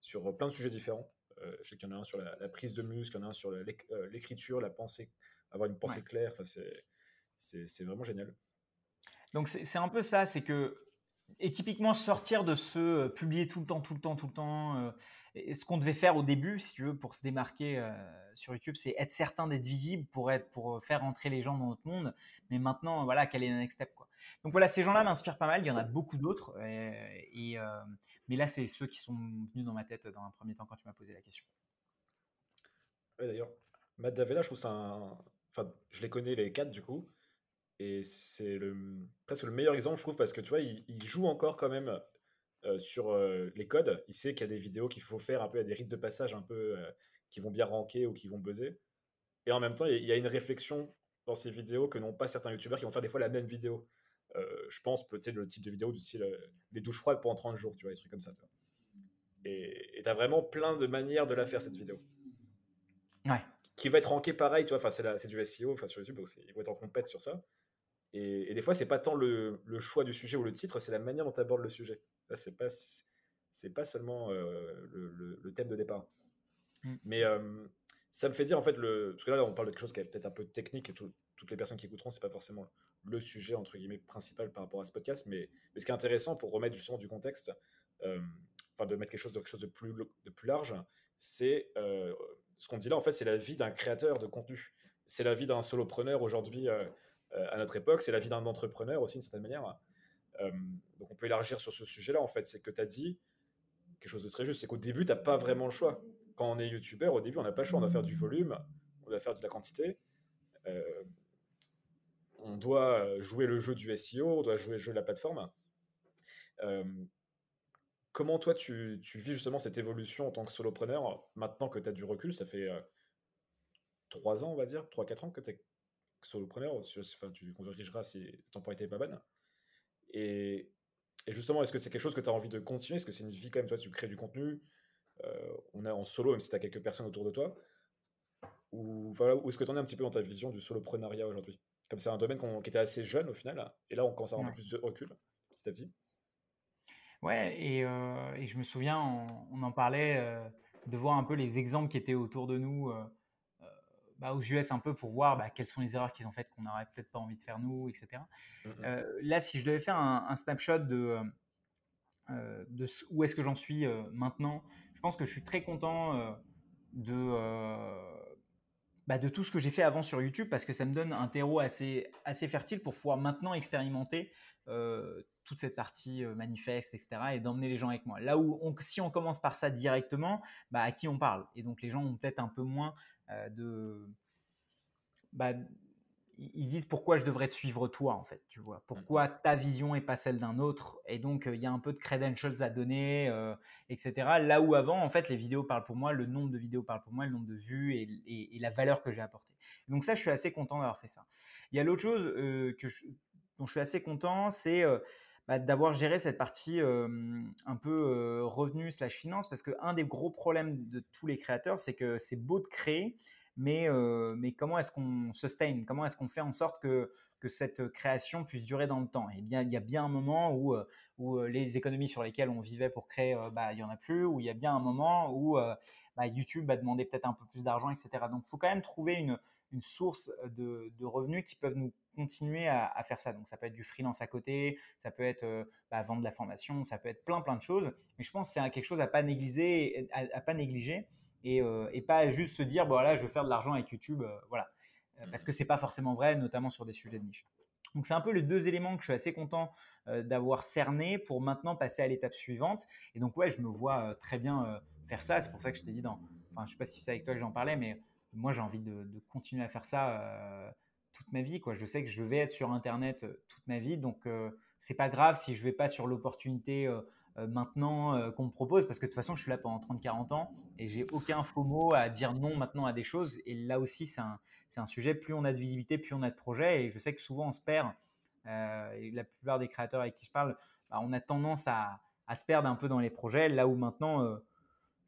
sur plein de sujets différents. Euh, je sais qu'il y en a un sur la, la prise de muscle, il y en a un sur euh, l'écriture, la pensée, avoir une pensée Ouais. claire. Enfin, c'est- vraiment génial. Donc c'est c'est un peu ça, c'est que et typiquement sortir de ce euh, publier tout le temps, tout le temps, tout le temps. euh, ce qu'on devait faire au début, si tu veux, pour se démarquer euh, sur YouTube, c'est être certain d'être visible pour être pour faire entrer les gens dans notre monde. Mais maintenant, voilà, quel est le next step quoi. Donc voilà, ces gens-là m'inspirent pas mal. Il y en a beaucoup d'autres, euh, et euh, mais là, c'est ceux qui sont venus dans ma tête dans un premier temps quand tu m'as posé la question. Ouais, D'ailleurs, Matt Davella, je trouve ça. Enfin, je les connais les quatre du coup, et c'est le... presque le meilleur exemple, je trouve, parce que tu vois, il joue encore quand même euh, sur euh, les codes. Il sait qu'il y a des vidéos qu'il faut faire un peu, il y a des rites de passage un peu euh, qui vont bien ranker ou qui vont buzzer. Et en même temps, il y a- une réflexion dans ces vidéos que n'ont pas certains youtubeurs qui vont faire des fois la même vidéo. Je pense, sais, le type de vidéo du style les douches froides pendant 30 jours, tu vois, des trucs comme ça. tu vois. Et tu as vraiment plein de manières de la faire, cette vidéo Ouais. qui va être ranké pareil, tu vois, c'est du SEO, enfin sur YouTube, donc ils vont être en compète sur ça. Et, et des fois, c'est pas tant le, le choix du sujet ou le titre, c'est la manière dont tu abordes le sujet. C'est pas c'est pas seulement euh, le, le- le thème de départ. Mm. Mais euh, ça me fait dire en fait le parce que là on parle de quelque chose qui est peut-être un peu technique et tout- toutes les personnes qui écouteront c'est pas forcément le sujet entre guillemets principal par rapport à ce podcast mais, mais ce qui est intéressant pour remettre justement du contexte euh, enfin de mettre quelque chose de quelque chose de plus de plus large c'est euh, ce qu'on dit là en fait c'est la vie d'un créateur de contenu c'est la vie d'un solopreneur aujourd'hui euh, à notre époque c'est la vie d'un entrepreneur aussi d'une certaine manière. Euh, donc on peut élargir sur ce sujet là en fait. C'est que tu as dit quelque chose de très juste. C'est qu'au début tu n'as pas vraiment le choix. Quand on est youtubeur, au début, on n'a pas le choix, on doit faire du volume, on doit faire de la quantité. Euh, on doit jouer le jeu du SEO, on doit jouer le jeu de la plateforme. Euh, comment toi, tu, tu, vis justement cette évolution en tant que solopreneur, maintenant que tu as du recul, ça fait euh, 3 ans, on va dire, 3-4 ans que tu es solopreneur, enfin, tu corrigeras si la temporalité n'est pas bonne. Et, et justement, est-ce que c'est quelque chose que tu as envie de continuer? Est-ce que c'est une vie quand même, toi, tu crées du contenu euh, on est en solo, même si tu as quelques personnes autour de toi Ou où est-ce que tu en es un petit peu dans ta vision du soloprenariat aujourd'hui? Comme c'est un domaine qui était assez jeune au final, et là on commence à avoir un peu plus de recul, petit à petit. Ouais, et, euh, et je me souviens, on, on en parlait, euh, de voir un peu les exemples qui étaient autour de nous bah, aux US un peu pour voir bah, quelles sont les erreurs qu'ils ont faites qu'on n'aurait peut-être pas envie de faire nous, etc. Mm -hmm. là, si je devais faire un, un snapshot de euh, de où est-ce que j'en suis euh, maintenant. Je pense que je suis très content euh, de, bah, de tout ce que j'ai fait avant sur YouTube parce que ça me donne un terreau assez, assez fertile pour pouvoir maintenant expérimenter toute cette partie manifeste, etc. et d'emmener les gens avec moi. Là où on, si on commence par ça directement, bah, à qui on parle? Et donc les gens ont peut-être un peu moins de... Bah, ils disent pourquoi je devrais te suivre toi en fait, tu vois. Pourquoi ta vision est pas celle d'un autre et donc il y a un peu de credentials à donner, etc. Là où avant en fait les vidéos parlent pour moi, le nombre de vidéos parle pour moi, le nombre de vues et, la valeur que j'ai apportée. Donc ça je suis assez content d'avoir fait ça. Il y a l'autre chose que dont je suis assez content, c'est bah, d'avoir géré cette partie un peu revenu slash finance parce qu'un des gros problèmes de tous les créateurs c'est que c'est beau de créer mais, mais comment est-ce qu'on sustain? Comment est-ce qu'on fait en sorte que, que cette création puisse durer dans le temps? Et bien, il y a bien un moment où, où les économies sur lesquelles on vivait pour créer, bah, il y en a plus, où il y a bien un moment où bah, YouTube va demander peut-être un peu plus d'argent, etc. Donc, faut quand même trouver une, une source de, de, revenus qui peuvent nous continuer à, à, faire ça. Donc, ça peut être du freelance à côté, ça peut être bah, vendre de la formation, ça peut être plein, plein de choses. Mais je pense que c'est quelque chose à pas négliger, à, à pas négliger euh, et, pas juste se dire, bon, voilà, je vais faire de l'argent avec YouTube, euh, voilà. Parce que c'est pas forcément vrai, notamment sur des sujets de niche. Donc c'est un peu les deux éléments que je suis assez content d'avoir cerné pour maintenant passer à l'étape suivante. Et donc ouais, je me vois très bien faire ça. C'est pour ça que je t'ai dit dans, enfin je sais pas si c'est avec toi que j'en parlais, mais moi j'ai envie de, continuer à faire ça toute ma vie. Je sais que je vais être sur Internet toute ma vie, donc c'est pas grave si je vais pas sur l'opportunité euh, maintenant euh, qu'on me propose, parce que de toute façon, je suis là pendant 30-40 ans et j'ai aucun faux mot à dire non maintenant à des choses. Et là aussi, c'est un, sujet, plus on a de visibilité, plus on a de projets. Et je sais que souvent, on se perd. Euh, la plupart des créateurs avec qui je parle, bah, on a tendance à, se perdre un peu dans les projets, là où maintenant,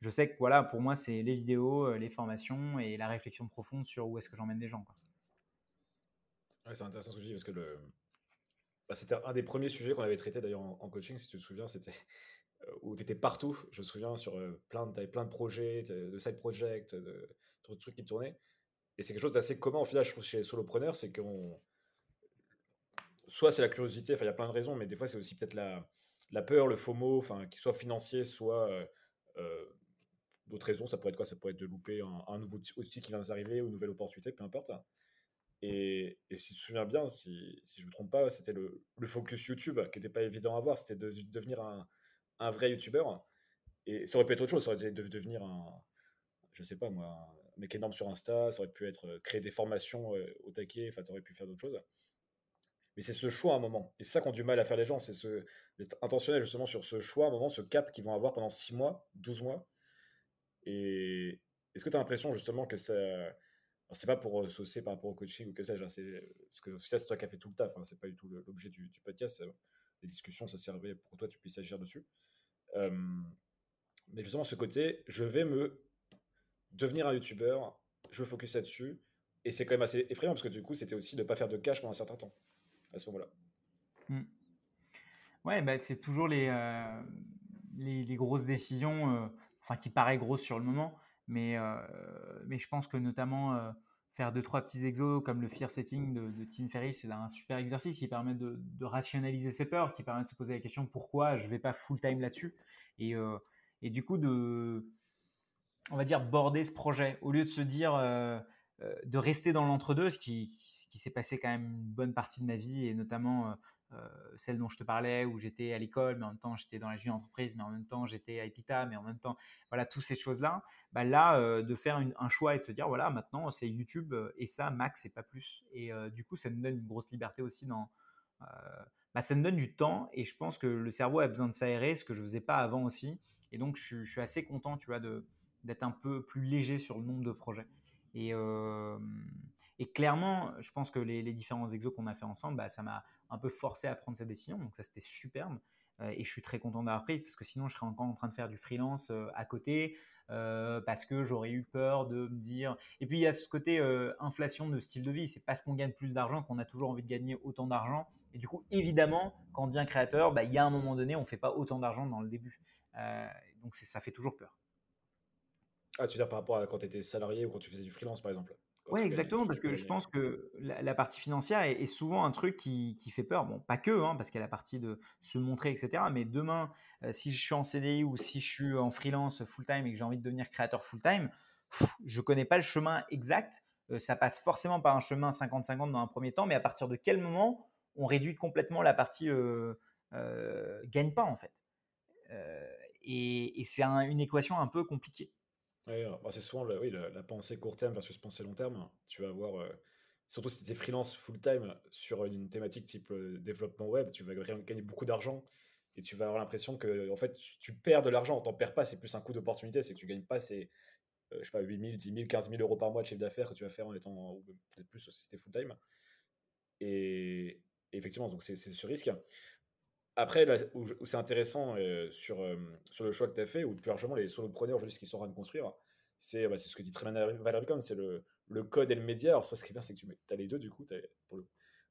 je sais que voilà, pour moi, c'est les vidéos, les formations et la réflexion profonde sur où est-ce que j'emmène les gens. Quoi. C'est intéressant ce que tu dis parce que bah, c'était un des premiers sujets qu'on avait traité d'ailleurs en, coaching, si tu te souviens, c'était euh, où tu étais partout. Je me souviens sur euh, plein, de, plein de projets, de side projects, de, trucs qui tournaient. Et c'est quelque chose d'assez commun au final, je trouve, chez les solopreneurs, c'est qu'on. Soit c'est la curiosité, enfin il y a plein de raisons, mais des fois c'est aussi peut-être la, la peur, le FOMO, enfin, qu'il soit financier, soit euh, d'autres raisons. Ça pourrait être quoi? Ça pourrait être de louper un, nouveau outil qui vient d'arriver ou une nouvelle opportunité, peu importe. Et, si tu te souviens bien, si, je ne me trompe pas, c'était le, focus YouTube qui n'était pas évident à voir. C'était de, devenir un, vrai YouTuber. Et ça aurait pu être autre chose. Ça aurait été de devenir un, je sais pas moi, mec énorme sur Insta. Ça aurait pu être euh, créer des formations euh, au taquet. Enfin, tu aurais pu faire d'autres choses. Mais c'est ce choix à un moment. Et c'est ça qu'ont du mal à faire les gens. C'est ce, d'être intentionnel justement sur ce choix à un moment, ce cap qu'ils vont avoir pendant 6 mois, 12 mois. Et est-ce que tu as l'impression justement que ça c'est pas pour saucer par rapport au coaching ou que sais-je, hein, c'est c'est toi qui as fait tout le taf, hein, c'est pas du tout l'objet du, podcast. Les discussions, ça servait pour que toi tu puisses agir dessus. mais justement, ce côté, je vais me devenir un youtubeur, je veux focus là-dessus, et c'est quand même assez effrayant parce que du coup, c'était aussi de pas faire de cash pendant un certain temps à ce moment-là. Mmh. Ouais, bah, c'est toujours les, les, les, grosses décisions, enfin qui paraissent grosses sur le moment, mais, mais je pense que notamment faire deux, trois petits exos comme le fear setting de, Tim Ferriss, c'est un super exercice qui permet de, rationaliser ses peurs, qui permet de se poser la question pourquoi je vais pas full time là-dessus? Et, et, du coup, de, on va dire, border ce projet au lieu de se dire de rester dans l'entre-deux, ce qui, qui s'est passé quand même une bonne partie de ma vie et notamment celle dont je te parlais, où j'étais à l'école, mais en même temps j'étais dans la vie entreprise, mais en même temps j'étais à Epita, mais en même temps, voilà, toutes ces choses-là, bah là, euh, de faire un choix et de se dire, voilà, maintenant c'est YouTube euh, et ça, max et pas plus. Et du coup, ça nous donne une grosse liberté aussi dans. Bah, ça nous donne du temps et je pense que le cerveau a besoin de s'aérer, ce que je faisais pas avant aussi. Et donc, je, suis assez content, tu vois, d'être un peu plus léger sur le nombre de projets. Et, et clairement, je pense que les, différents exos qu'on a fait ensemble, bah, ça m'a un peu forcé à prendre cette décision. Donc ça, c'était superbe. Euh, et je suis très content d'avoir pris parce que sinon, je serais encore en train de faire du freelance euh, à côté euh, parce que j'aurais eu peur de me dire. Et puis, il y a ce côté inflation de style de vie. C'est parce qu'on gagne plus d'argent qu'on a toujours envie de gagner autant d'argent. Et du coup, évidemment, quand on devient créateur, bah, il y a un moment donné, on ne fait pas autant d'argent dans le début. donc ça fait toujours peur. Ah, tu veux dire par rapport à quand tu étais salarié ou quand tu faisais du freelance, par exemple? Oui, exactement, parce que je pense que la, partie financière est, souvent un truc qui, fait peur. Bon, pas que, hein, parce qu'il y a la partie de se montrer, etc. Mais demain, euh, si je suis en CDI ou si je suis en freelance full-time et que j'ai envie de devenir créateur full-time, je ne connais pas le chemin exact. Euh, ça passe forcément par un chemin 50-50 dans un premier temps, mais à partir de quel moment on réduit complètement la partie euh, gagne pas, en fait? Et, c'est une équation un peu compliquée. Bah, c'est souvent la, pensée court terme versus pensée long terme. Tu vas avoir, euh, surtout si tu es freelance full-time sur une thématique type développement web, tu vas gagner beaucoup d'argent et tu vas avoir l'impression que en fait, tu, perds de l'argent. T'en perds pas, c'est plus un coup d'opportunité, c'est que tu gagnes pas ces, je sais pas, 8 000, 10 000, 15 000 euros par mois de chiffre d'affaires que tu vas faire en étant, peut-être plus si c'était full-time. Et, effectivement, donc c'est ce risque. Après, là, où, c'est intéressant sur, sur le choix que tu as fait, ou plus largement les solopreneurs aujourd'hui, ce qu'ils sont en train de construire, c'est bah, ce que dit très bien Valérie c'est le, le, code et le média. Alors, ce qui est bien, c'est que tu as les deux, du coup,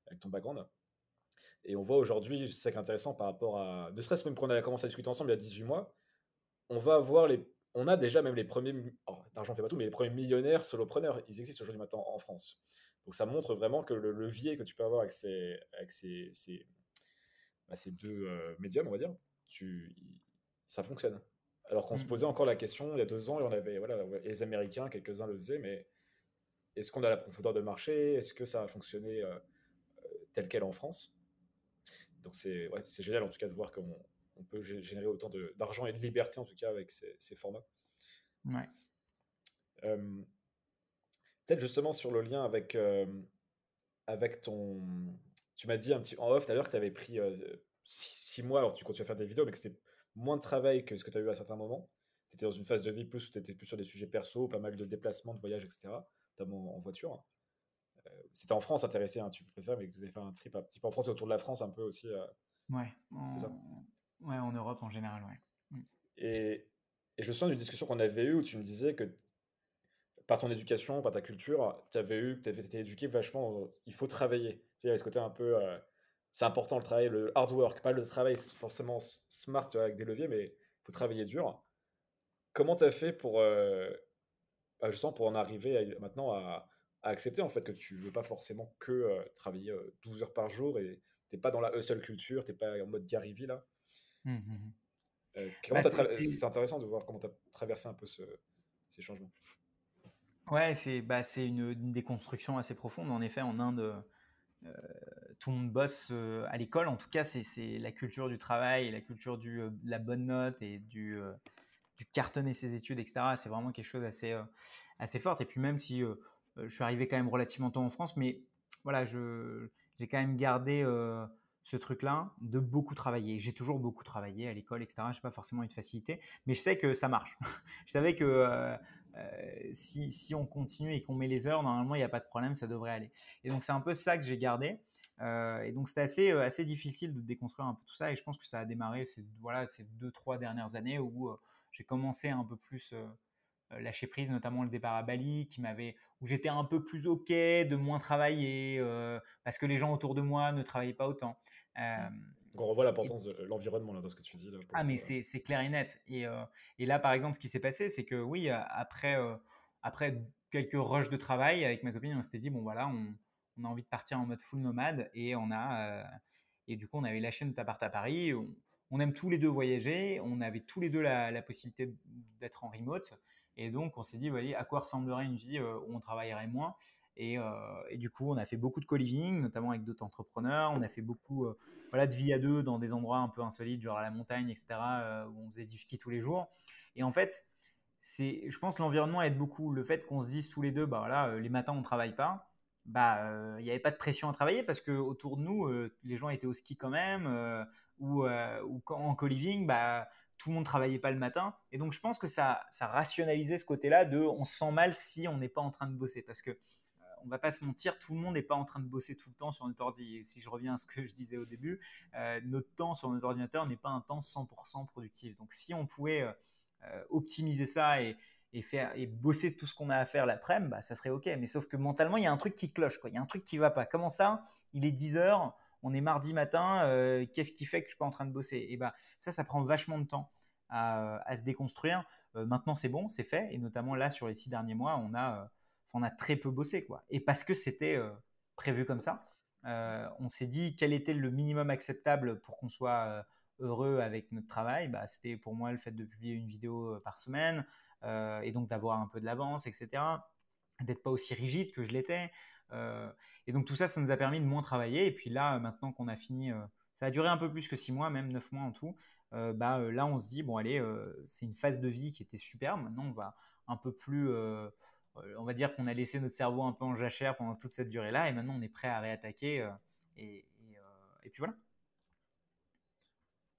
avec ton background. Et on voit aujourd'hui, c'est ça qui est intéressant par rapport à. Ne serait-ce même qu'on a commencé à discuter ensemble il y a 18 mois, on va avoir les. On a déjà même les premiers. l'argent fait pas tout, mais les premiers millionnaires solopreneurs, ils existent aujourd'hui maintenant en France. Donc ça montre vraiment que le levier que tu peux avoir avec ces, bah, ces deux euh, médiums, on va dire, tu, ça fonctionne. Alors qu'on se mmh. posait encore la question il y a deux ans, et on avait, voilà, les Américains, quelques-uns le faisaient, mais est-ce qu'on a la profondeur de marché? Est-ce que ça a fonctionné euh, euh, tel quel en France? Donc c'est ouais, génial en tout cas de voir qu'on on peut générer autant d'argent et de liberté en tout cas avec ces, ces formats. Ouais. Peut-être justement sur le lien avec, avec ton. Tu m'as dit un petit en off tout à l'heure que tu avais pris six, mois, alors tu continues à faire des vidéos, mais que c'était moins de travail que ce que tu as eu à certains moments. Tu étais dans une phase de vie plus où tu étais plus sur des sujets perso, pas mal de déplacements, de voyages, etc., notamment en voiture. Euh, c'était en France intéressé, hein, tu ça, mais que vous avez fait un trip un petit peu en France et autour de la France un peu aussi. Euh, ouais, c'est ça. Ouais, en Europe en général, ouais. Mmh. Et, et je me souviens d'une discussion qu'on avait eue où tu me disais que par ton éducation, par ta culture, tu avais eu, tu avais été éduqué vachement, il faut travailler. Tu sais, ce côté un peu, euh, c'est important le travail, le hard work, pas le travail forcément smart avec des leviers, mais il faut travailler dur. Comment tu as fait pour, euh, bah, justement, pour en arriver maintenant à, accepter en fait que tu veux pas forcément que euh, travailler 12 heures par jour et t'es pas dans la hustle culture, t'es pas en mode Gary Vee là? Mmh, mmh, mmh. Bah, c'est intéressant de voir comment tu as traversé un peu ces changements. Ouais, c'est bah, une, une, déconstruction assez profonde. En effet, en Inde, euh, tout le monde bosse euh, à l'école. En tout cas, c'est la culture du travail, la culture euh, de la bonne note et du, cartonner ses études, etc. C'est vraiment quelque chose assez, assez fort. Et puis même si je suis arrivé quand même relativement tôt en France, mais voilà, j'ai quand même gardé ce truc-là de beaucoup travailler. J'ai toujours beaucoup travaillé à l'école, etc. Je n'ai pas forcément une facilité, mais je sais que ça marche. je savais que euh, si, on continue et qu'on met les heures, normalement, il n'y a pas de problème, ça devrait aller. Et donc, c'est un peu ça que j'ai gardé. Euh, et donc, c'était assez, euh, assez difficile de déconstruire un peu tout ça. Et je pense que ça a démarré ces, voilà, ces deux, trois dernières années où j'ai commencé un peu plus lâcher prise, notamment le départ à Bali, qui m'avait, où j'étais un peu plus ok de moins travailler parce que les gens autour de moi ne travaillaient pas autant. Donc on revoit l'importance de l'environnement dans ce que tu dis. ah, mais c'est clair et net. Et, euh, et, là, par exemple, ce qui s'est passé, c'est que oui, euh, après, euh, après quelques rushs de travail avec ma copine, on s'était dit, bon voilà, on, on, a envie de partir en mode full nomade. Et, on a, et du coup, on avait lâché notre appart à Paris. On, aime tous les deux voyager. On avait tous les deux la, la possibilité d'être en remote. Et donc, on s'est dit, voilà, à quoi ressemblerait une vie où on travaillerait moins? Et, et, du coup, on a fait beaucoup de co-living, notamment avec d'autres entrepreneurs. On a fait beaucoup voilà, de vie à deux dans des endroits un peu insolites, genre à la montagne, etc., euh, où on faisait du ski tous les jours. Et en fait, je pense que l'environnement aide beaucoup. Le fait qu'on se dise tous les deux, bah voilà, euh, les matins on ne travaille pas, bah euh, il n'y avait pas de pression à travailler parce que autour de nous, les gens étaient au ski quand même, ou, ou en co-living, bah tout le monde travaillait pas le matin. Et donc je pense que ça, ça rationalisait ce côté-là de on se sent mal si on n'est pas en train de bosser parce que on va pas se mentir, tout le monde n'est pas en train de bosser tout le temps sur notre ordi. Si je reviens à ce que je disais au début, euh, notre temps sur notre ordinateur n'est pas un temps 100% productif. Donc si on pouvait euh, euh, optimiser ça et, faire et bosser tout ce qu'on a à faire l'après-midi, bah, ça serait ok. Mais sauf que mentalement, il y a un truc qui cloche. Il y a un truc qui va pas. Comment ça? Il est 10 heures, on est mardi matin. Qu'est-ce qui fait que je suis pas en train de bosser? Et bah ça, ça prend vachement de temps. À se déconstruire. maintenant, c'est bon, c'est fait. Et notamment là, sur les six derniers mois, on a on a très peu bossé. Quoi. Et parce que c'était euh, prévu comme ça, euh, on s'est dit quel était le minimum acceptable pour qu'on soit euh, heureux avec notre travail. Bah, c'était pour moi le fait de publier une vidéo par semaine et donc d'avoir un peu de l'avance, etc. D'être pas aussi rigide que je l'étais. et donc tout ça, ça nous a permis de moins travailler. Et puis là, maintenant qu'on a fini, ça a duré un peu plus que six mois, même neuf mois en tout. bah, là, on se dit, bon, allez, c'est une phase de vie qui était super. Maintenant, on va un peu plus on va dire qu'on a laissé notre cerveau un peu en jachère pendant toute cette durée-là, et maintenant on est prêt à réattaquer. et, et, puis voilà.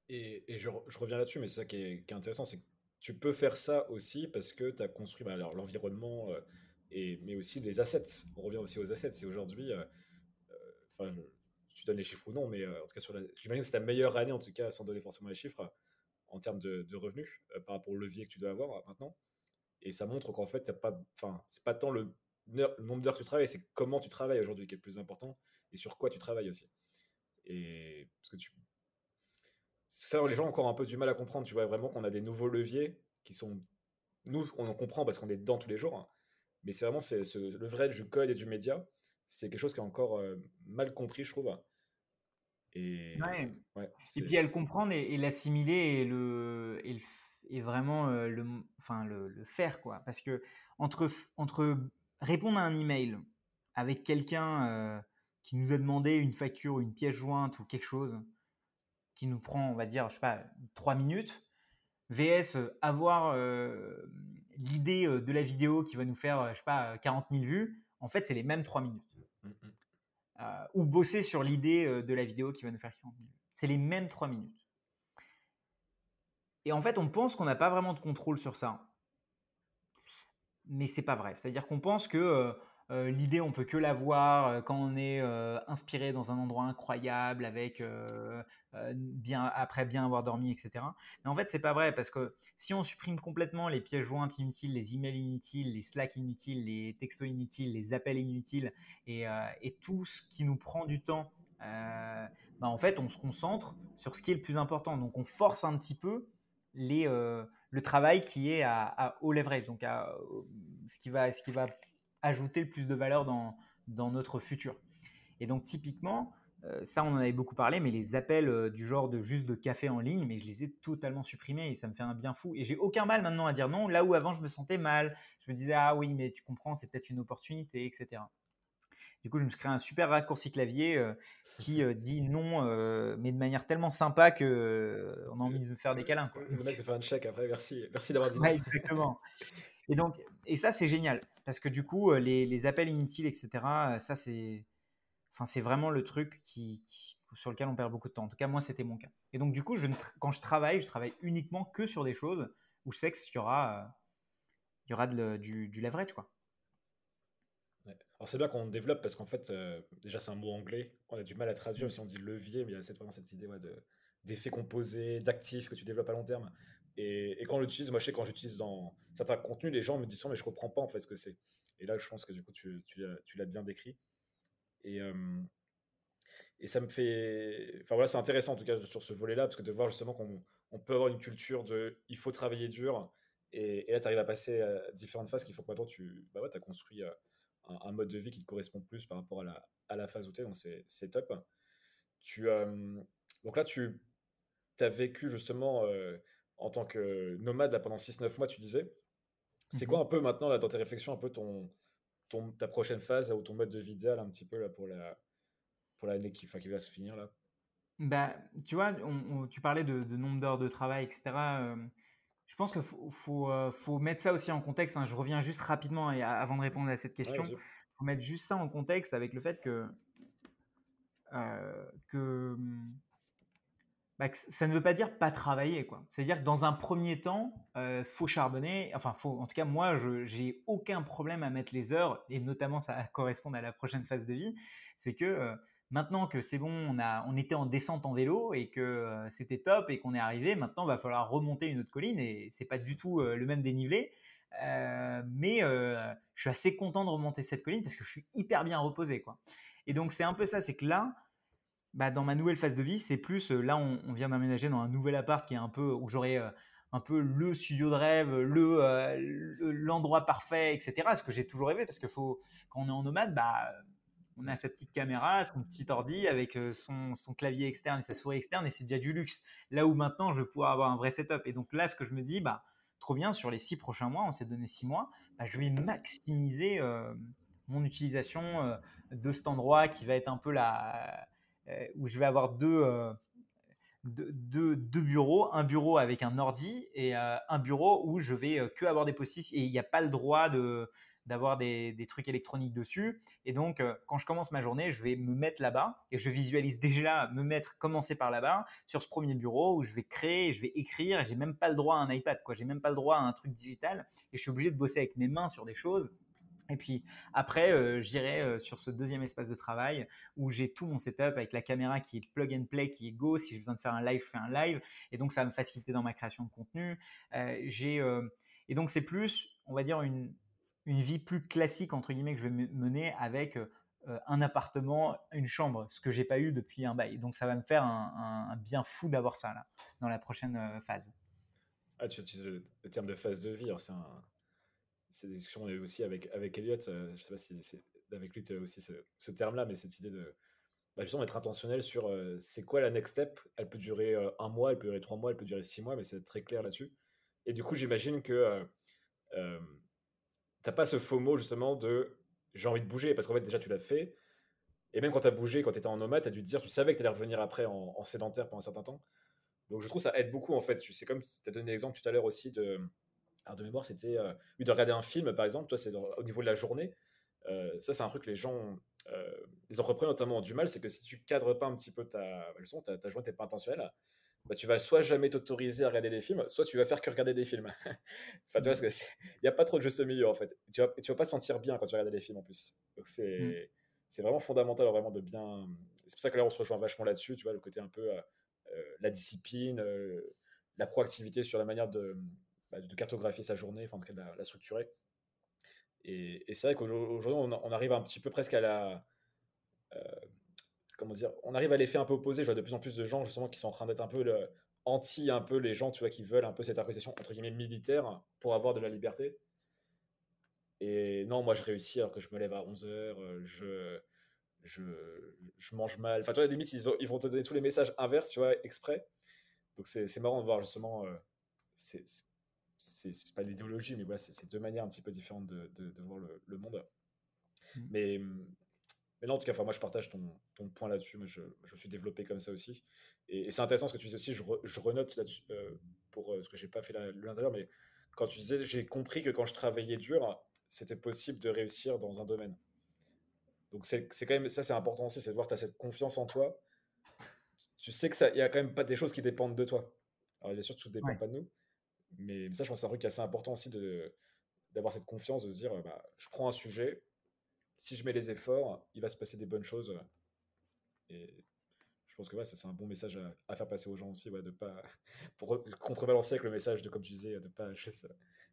Et, je, reviens là-dessus, mais c'est ça qui est, intéressant, c'est que tu peux faire ça aussi parce que tu as construit bah, l'environnement, mais aussi les assets. On revient aussi aux assets. C'est aujourd'hui, enfin, tu donnes les chiffres ou non, mais en tout cas, j'imagine que c'est ta meilleure année, en tout cas, sans donner forcément les chiffres, en termes de, revenus par rapport au levier que tu dois avoir maintenant. Et ça montre qu'en fait, pas, enfin, c'est pas tant le, nombre d'heures que tu travailles, c'est comment tu travailles aujourd'hui qui est le plus important et sur quoi tu travailles aussi. Et parce que tu, ça, les gens ont encore un peu du mal à comprendre. Tu vois vraiment qu'on a des nouveaux leviers qui sont, nous, on en comprend parce qu'on est dedans tous les jours. Hein. mais c'est vraiment c'est, le vrai du code et du média. C'est quelque chose qui est encore euh, mal compris, je trouve. Et, ouais. et puis à le comprendre et, l'assimiler et le, et le et vraiment euh, le, enfin, le, le, faire. Quoi. Parce que entre, entre répondre à un email avec quelqu'un euh, qui nous a demandé une facture ou une pièce jointe ou quelque chose qui nous prend, on va dire, je sais pas, trois minutes, VS avoir l'idée de la vidéo qui va nous faire, je sais pas, 40 000 vues, en fait, c'est les mêmes trois minutes. Mmh, mmh. ou bosser sur l'idée de la vidéo qui va nous faire 40 000 vues. C'est les mêmes trois minutes. Et en fait, on pense qu'on n'a pas vraiment de contrôle sur ça. Mais c'est pas vrai. C'est-à-dire qu'on pense que euh, euh, l'idée, on peut que la voir euh, quand on est inspiré dans un endroit incroyable, avec bien après bien avoir dormi, etc. Mais en fait, c'est pas vrai parce que si on supprime complètement les pièces jointes inutiles, les emails inutiles, les Slack inutiles, les textos inutiles, les appels inutiles et, tout ce qui nous prend du temps, bah, en fait, on se concentre sur ce qui est le plus important. Donc, on force un petit peu euh, le travail qui est à, haut leverage, donc à, ce, qui va, ce qui va ajouter le plus de valeur dans, dans notre futur. Et donc typiquement, euh, ça on en avait beaucoup parlé, mais les appels euh, du genre de juste de café en ligne, mais je les ai totalement supprimés et ça me fait un bien fou. Et j'ai aucun mal maintenant à dire non, là où avant je me sentais mal, je me disais ah oui mais tu comprends, c'est peut-être une opportunité, etc. Du coup, je me suis créé un super raccourci clavier euh, qui euh, dit non, euh, mais de manière tellement sympa que on a envie de faire des câlins. Le mec se fait un check après, merci, merci d'avoir dit. Ouais, exactement. Et donc, et ça c'est génial parce que du coup, les, appels inutiles, etc. Ça c'est, enfin c'est vraiment le truc qui, sur lequel on perd beaucoup de temps. En tout cas, moi c'était mon cas. Et donc du coup, je, quand je travaille, je travaille uniquement que sur des choses où je sais qu'il y aura, il y aura du, du leverage quoi. Alors c'est bien qu'on développe parce qu'en fait, euh, déjà c'est un mot anglais, on a du mal à traduire si on dit levier, mais il y a cette, vraiment cette idée de, d'effets composés, d'actifs que tu développes à long terme. Et, quand on l'utilise, moi je sais quand j'utilise dans certains contenus, les gens me disent mais je comprends pas en fait ce que c'est. Et là je pense que du coup tu, tu, l'as bien décrit. Et, euh, et ça me fait... Enfin voilà, c'est intéressant en tout cas sur ce volet-là, parce que de voir justement qu'on on peut avoir une culture de il faut travailler dur, et, là tu arrives à passer à différentes phases qu'il faut que maintenant tu bah ouais, as construit... Euh, un, mode de vie qui te correspond plus par rapport à la, à la phase où tu es, donc c'est top. Tu, euh, donc là, tu as vécu justement euh, en tant que nomade là, pendant 6-9 mois, tu disais. C'est quoi mhm. un peu maintenant, là, dans tes réflexions, un peu ton, ton, ta prochaine phase ou ton mode de vie idéal un petit peu là, pour la pour l'année qui, qui va se finir là? Bah, tu vois, tu parlais de, nombre d'heures de travail, etc. Je pense qu'il faut, euh, faut, mettre ça aussi en contexte. Hein. Je reviens juste rapidement et avant de répondre à cette question. Il faut mettre juste ça en contexte avec le fait que, euh, bah, que, ça ne veut pas dire pas travailler. C'est-à-dire que dans un premier temps, il euh, faut charbonner. Enfin, faut, en tout cas, moi, je j'ai aucun problème à mettre les heures, et notamment ça correspond à la prochaine phase de vie. C'est que Maintenant que c'est bon, on, on était en descente en vélo et que euh, c'était top et qu'on est arrivé, maintenant il va falloir remonter une autre colline et c'est pas du tout euh, le même dénivelé. Euh, mais je suis assez content de remonter cette colline parce que je suis hyper bien reposé. Quoi. Et donc c'est un peu ça, c'est que là, bah, dans ma nouvelle phase de vie, c'est plus, là on, vient d'aménager dans un nouvel appart qui est un peu, où j'aurai un peu le studio de rêve, le, l'endroit parfait, etc. Ce que j'ai toujours rêvé parce que faut, quand on est en nomade, bah on a sa petite caméra, son petit ordi avec euh, son, clavier externe et sa souris externe et c'est déjà du luxe. Là où maintenant je vais pouvoir avoir un vrai setup. Et donc là, ce que je me dis, bah, trop bien, sur les six prochains mois, on s'est donné six mois, bah, je vais maximiser euh, mon utilisation euh, de cet endroit qui va être un peu là, où je vais avoir deux, bureaux, un bureau avec un ordi et un bureau où je vais que avoir des post et il n'y a pas le droit de d'avoir des, trucs électroniques dessus. Et donc, quand je commence ma journée, je vais me mettre là-bas et je visualise déjà me mettre, commencer par là-bas, sur ce premier bureau où je vais créer, je vais écrire. J'ai même pas le droit à un iPad, quoi. J'ai même pas le droit à un truc digital. Et je suis obligé de bosser avec mes mains sur des choses. Et puis après, euh, j'irai euh, sur ce deuxième espace de travail où j'ai tout mon setup avec la caméra qui est plug and play, qui est go. Si j'ai besoin de faire un live, je fais un live. Et donc, ça va me faciliter dans ma création de contenu. Euh, j'ai, et donc, c'est plus, on va dire, une, une vie plus classique, entre guillemets, que je vais mener avec un appartement, une chambre, ce que j'ai pas eu depuis un bail. Donc, ça va me faire un, bien fou d'avoir ça là, dans la prochaine phase. Ah, tu utilises le, terme de phase de vie. C'est un ces discussions aussi avec, avec Elliot, euh, je sais pas si c'est avec lui tu as aussi ce, terme-là, mais cette idée de bah, justement être intentionnel sur euh, c'est quoi la next step? Elle peut durer euh, un mois, elle peut durer trois mois, elle peut durer six mois, mais c'est très clair là-dessus. Et du coup, j'imagine que t'as pas ce faux mot justement de j'ai envie de bouger, parce qu'en fait déjà tu l'as fait. Et même quand tu as bougé, quand tu étais en nomade, tu as dû te dire, tu savais que tu allais revenir après en, en, sédentaire pendant un certain temps. Donc je trouve ça aide beaucoup en fait. C'est comme tu as donné l'exemple tout à l'heure aussi de alors de mémoire, c'était euh, de regarder un film, par exemple, toi, c'est au niveau de la journée. Euh, ça, c'est un truc que les gens, euh, les entrepreneurs notamment, ont du mal, c'est que si tu cadres pas un petit peu ta, leçon, ta, ta journée, t'es pas intentionnelle, bah, tu vas soit jamais t'autoriser à regarder des films, soit tu vas faire que regarder des films. enfin, tu vois, il n'y a pas trop de juste milieu, en fait. Tu vas, tu vas pas te sentir bien quand tu regardes des films, en plus. Donc, c'est, mm. c'est vraiment fondamental, vraiment, de bien... C'est pour ça que là, on se rejoint vachement là-dessus, tu vois, le côté un peu... la discipline, la proactivité sur la manière de, bah, de cartographier sa journée, enfin, en tout cas, de la, structurer. Et, c'est vrai qu'aujourd'hui, on, arrive un petit peu presque à la. Euh, comment dire On arrive à l'effet un peu opposé. Je vois de plus en plus de gens, justement, qui sont en train d'être un peu le, anti, un peu les gens, tu vois, qui veulent un peu cette organisation, entre guillemets, militaire pour avoir de la liberté. Et non, moi, je réussis alors que je me lève à 11h, euh, je. Je, je, mange mal. Enfin, tu vois, limite, ils, ils, vont te donner tous les messages inverses, tu vois, exprès. Donc, c'est marrant de voir justement. Euh, c'est pas l'idéologie, mais voilà, c'est deux manières un petit peu différentes de, de, voir le, le monde. Mmh. Mais, mais là, en tout cas, moi, je partage ton, ton point là-dessus. Moi, je, je, suis développé comme ça aussi. Et, c'est intéressant ce que tu dis aussi. Je, je renote là-dessus euh, pour euh, ce que j'ai pas fait l'intérieur, mais quand tu disais, j'ai compris que quand je travaillais dur, c'était possible de réussir dans un domaine. Donc, c'est quand même ça, c'est important aussi, c'est de voir que tu as cette confiance en toi. Tu sais que ça, il y a quand même pas des choses qui dépendent de toi. Alors, bien sûr, tout ne dépend pas de nous. Mais, ça, je pense que c'est un truc assez important aussi d'avoir cette confiance, de se dire, bah, je prends un sujet, si je mets les efforts, il va se passer des bonnes choses. Et je pense que ouais, ça, c'est un bon message à, faire passer aux gens aussi, ouais, de pas, pour contrebalancer avec le message de, comme tu disais, de pas juste,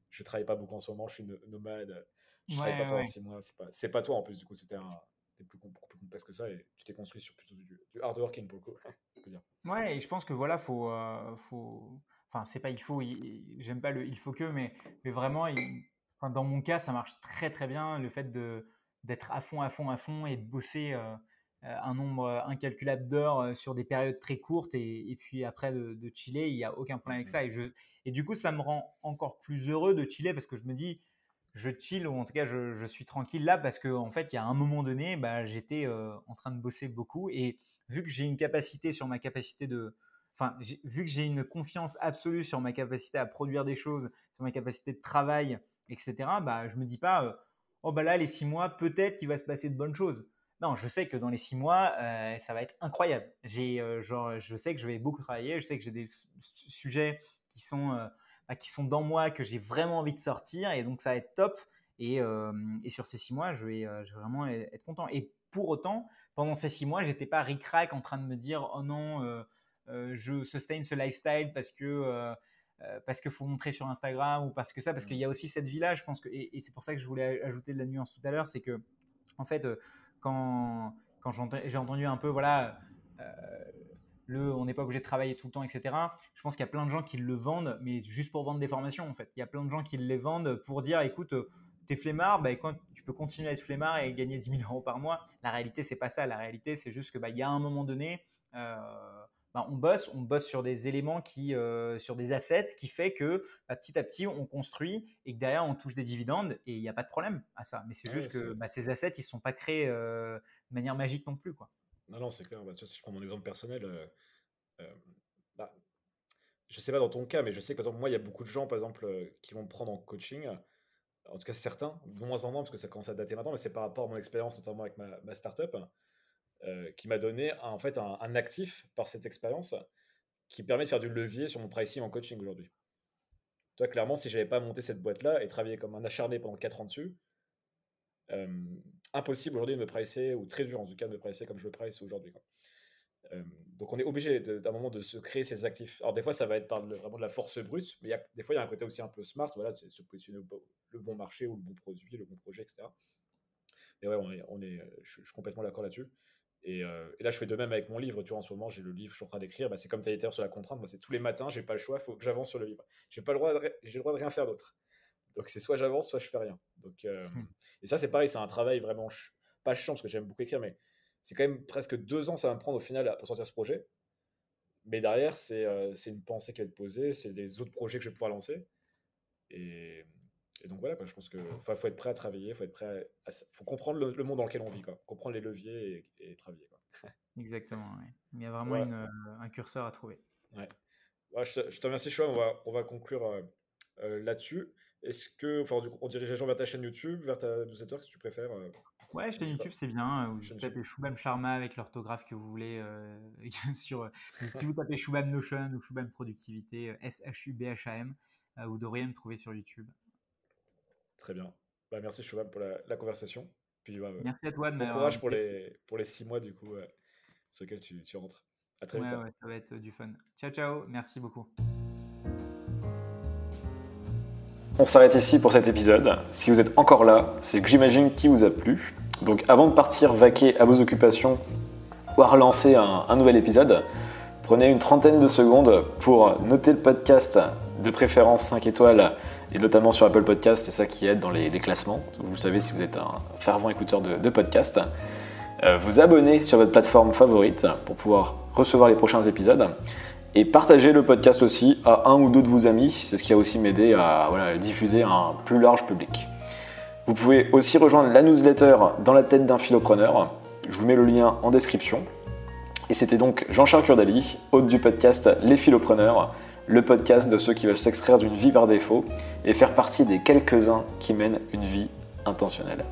je travaille pas beaucoup en ce moment, je suis nomade, je travaille pas pendant six mois, c'est pas, c'est pas toi en plus, du coup, c'était un, plus, beaucoup plus complexe que ça et tu t'es construit sur plutôt du, du hard working pour le coup, dire. Ouais, et je pense que voilà, faut, euh, faut, enfin c'est pas il faut, j'aime pas le il faut que, mais, mais vraiment, dans mon cas, ça marche très très bien le fait de d'être à fond, à fond, à fond et de bosser euh, euh, un nombre incalculable d'heures euh, sur des périodes très courtes et, et puis après de, de, chiller, il n'y a aucun problème avec mmh. ça. Et, je, et du coup, ça me rend encore plus heureux de chiller parce que je me dis, je chill ou en tout cas je, je suis tranquille là parce qu'en en fait, il y a un moment donné, bah, j'étais en train de bosser beaucoup et vu que j'ai une capacité sur ma capacité de, enfin, vu que j'ai une confiance absolue sur ma capacité à produire des choses, sur ma capacité de travail, etc., bah, je me dis pas, euh, oh bah là, les six mois, peut-être qu'il va se passer de bonnes choses. Non, je sais que dans les six mois, euh, ça va être incroyable. J'ai, euh, genre, je sais que je vais beaucoup travailler, je sais que j'ai des sujets qui sont, bah, qui sont dans moi, que j'ai vraiment envie de sortir, et donc ça va être top. Et, et sur ces six mois, je vais, je vais vraiment être content. Et pour autant, pendant ces six mois, j'étais pas ric-rac en train de me dire, oh non, euh, je sustain ce lifestyle parce que euh, euh, parce qu'il faut montrer sur Instagram ou parce que ça, parce qu'il y a aussi cette vie-là, je pense que, et, c'est pour ça que je voulais ajouter de la nuance tout à l'heure, c'est que, en fait, quand, quand j'ai entendu un peu, voilà, le, on n'est pas obligé de travailler tout le temps, etc. Je pense qu'il y a plein de gens qui le vendent, mais juste pour vendre des formations, en fait. Il y a plein de gens qui les vendent pour dire, écoute, t'es flemmard, bah, quand tu peux continuer à être flemmard et gagner 10 000 euros par mois. La réalité, c'est pas ça. La réalité, c'est juste que, bah, il y a un moment donné, euh, bah, on bosse, on bosse sur des éléments qui, euh, sur des assets qui fait que bah, petit à petit on construit et que derrière on touche des dividendes et il n'y a pas de problème à ça. Mais c'est juste que bah, ces assets ils ne sont pas créés euh, de manière magique non plus quoi. Non non c'est clair. si je prends mon exemple personnel, euh, euh bah, je sais pas dans ton cas, mais je sais que par exemple moi il y a beaucoup de gens par exemple qui vont me prendre en coaching en tout cas certains, de moins en moins, parce que ça commence à dater maintenant, mais c'est par rapport à mon expérience, notamment avec ma, ma startup, euh, qui m'a donné en fait un, actif par cette expérience qui permet de faire du levier sur mon pricing en coaching aujourd'hui. Toi, clairement, si j'avais pas monté cette boîte-là et travaillé comme un acharné pendant 4 ans dessus, euh, impossible aujourd'hui de me pricer, ou très dur en tout cas de me pricer comme je le price aujourd'hui. Euh, donc on est obligé d'un moment de se créer ces actifs. Alors des fois ça va être par vraiment de la force brute, mais des fois il y a un côté aussi un peu smart, voilà, c'est se positionner le bon marché ou le bon produit, le bon projet, etc. Et ouais, on est je, suis complètement d'accord là-dessus. Et, euh, et, là je fais de même avec mon livre, tu vois, en ce moment j'ai le livre, je suis en train d'écrire, bah, c'est comme tu as sur la contrainte, moi c'est tous les matins, j'ai pas le choix, il faut que j'avance sur le livre. J'ai pas le droit, j'ai le droit de rien faire d'autre. Donc c'est soit j'avance, soit je fais rien. Donc, euh, hmm. Et ça c'est pareil, c'est un travail vraiment pas chiant parce que j'aime beaucoup écrire, mais c'est quand même presque deux ans ça va me prendre au final pour sortir ce projet. Mais derrière, c'est euh, une pensée qui va être posée, c'est des autres projets que je vais pouvoir lancer. Et, donc voilà, quoi, je pense qu'il faut être prêt à travailler, il faut être prêt à, faut comprendre le, monde dans lequel on vit, quoi, comprendre les leviers et, travailler. Quoi. Exactement, il y a vraiment une, euh, un curseur à trouver. Ouais. je, te, remercie, Choua, on va, on va conclure euh, là-dessus. Est-ce que, enfin, on dirige les gens vers ta chaîne YouTube, vers ta newsletter, que tu préfères Ouais, chaîne YouTube, c'est bien. Vous tapez Shubham Sharma avec l'orthographe que vous voulez. Euh, sur, si vous tapez Shubham Notion ou Shubham Productivité, S-H-U-B-H-A-M, euh, vous devriez me trouver sur YouTube. Très bien. Bah, merci Shubham pour la, conversation. Puis, merci à toi de Bon courage pour les, pour les six mois du coup sur lesquels tu, tu rentres. À très vite. Hein. Ouais, ça va être du fun. Ciao, ciao. Merci beaucoup. On s'arrête ici pour cet épisode. Si vous êtes encore là, c'est que j'imagine qu'il vous a plu. Donc avant de partir vaquer à vos occupations ou à relancer un, nouvel épisode, prenez une trentaine de secondes pour noter le podcast de préférence 5 étoiles et notamment sur Apple Podcast, c'est ça qui aide dans les, classements. Vous savez si vous êtes un fervent écouteur de, de podcast. Euh, vous abonner sur votre plateforme favorite pour pouvoir recevoir les prochains épisodes et partagez le podcast aussi à un ou deux de vos amis. C'est ce qui a aussi m'aider à le diffuser à un plus large public. Vous pouvez aussi rejoindre la newsletter dans la tête d'un philopreneur. Je vous mets le lien en description. Et c'était donc Jean-Charles Curdali, hôte du podcast Les Philopreneurs, le podcast de ceux qui veulent s'extraire d'une vie par défaut et faire partie des quelques-uns qui mènent une vie intentionnelle.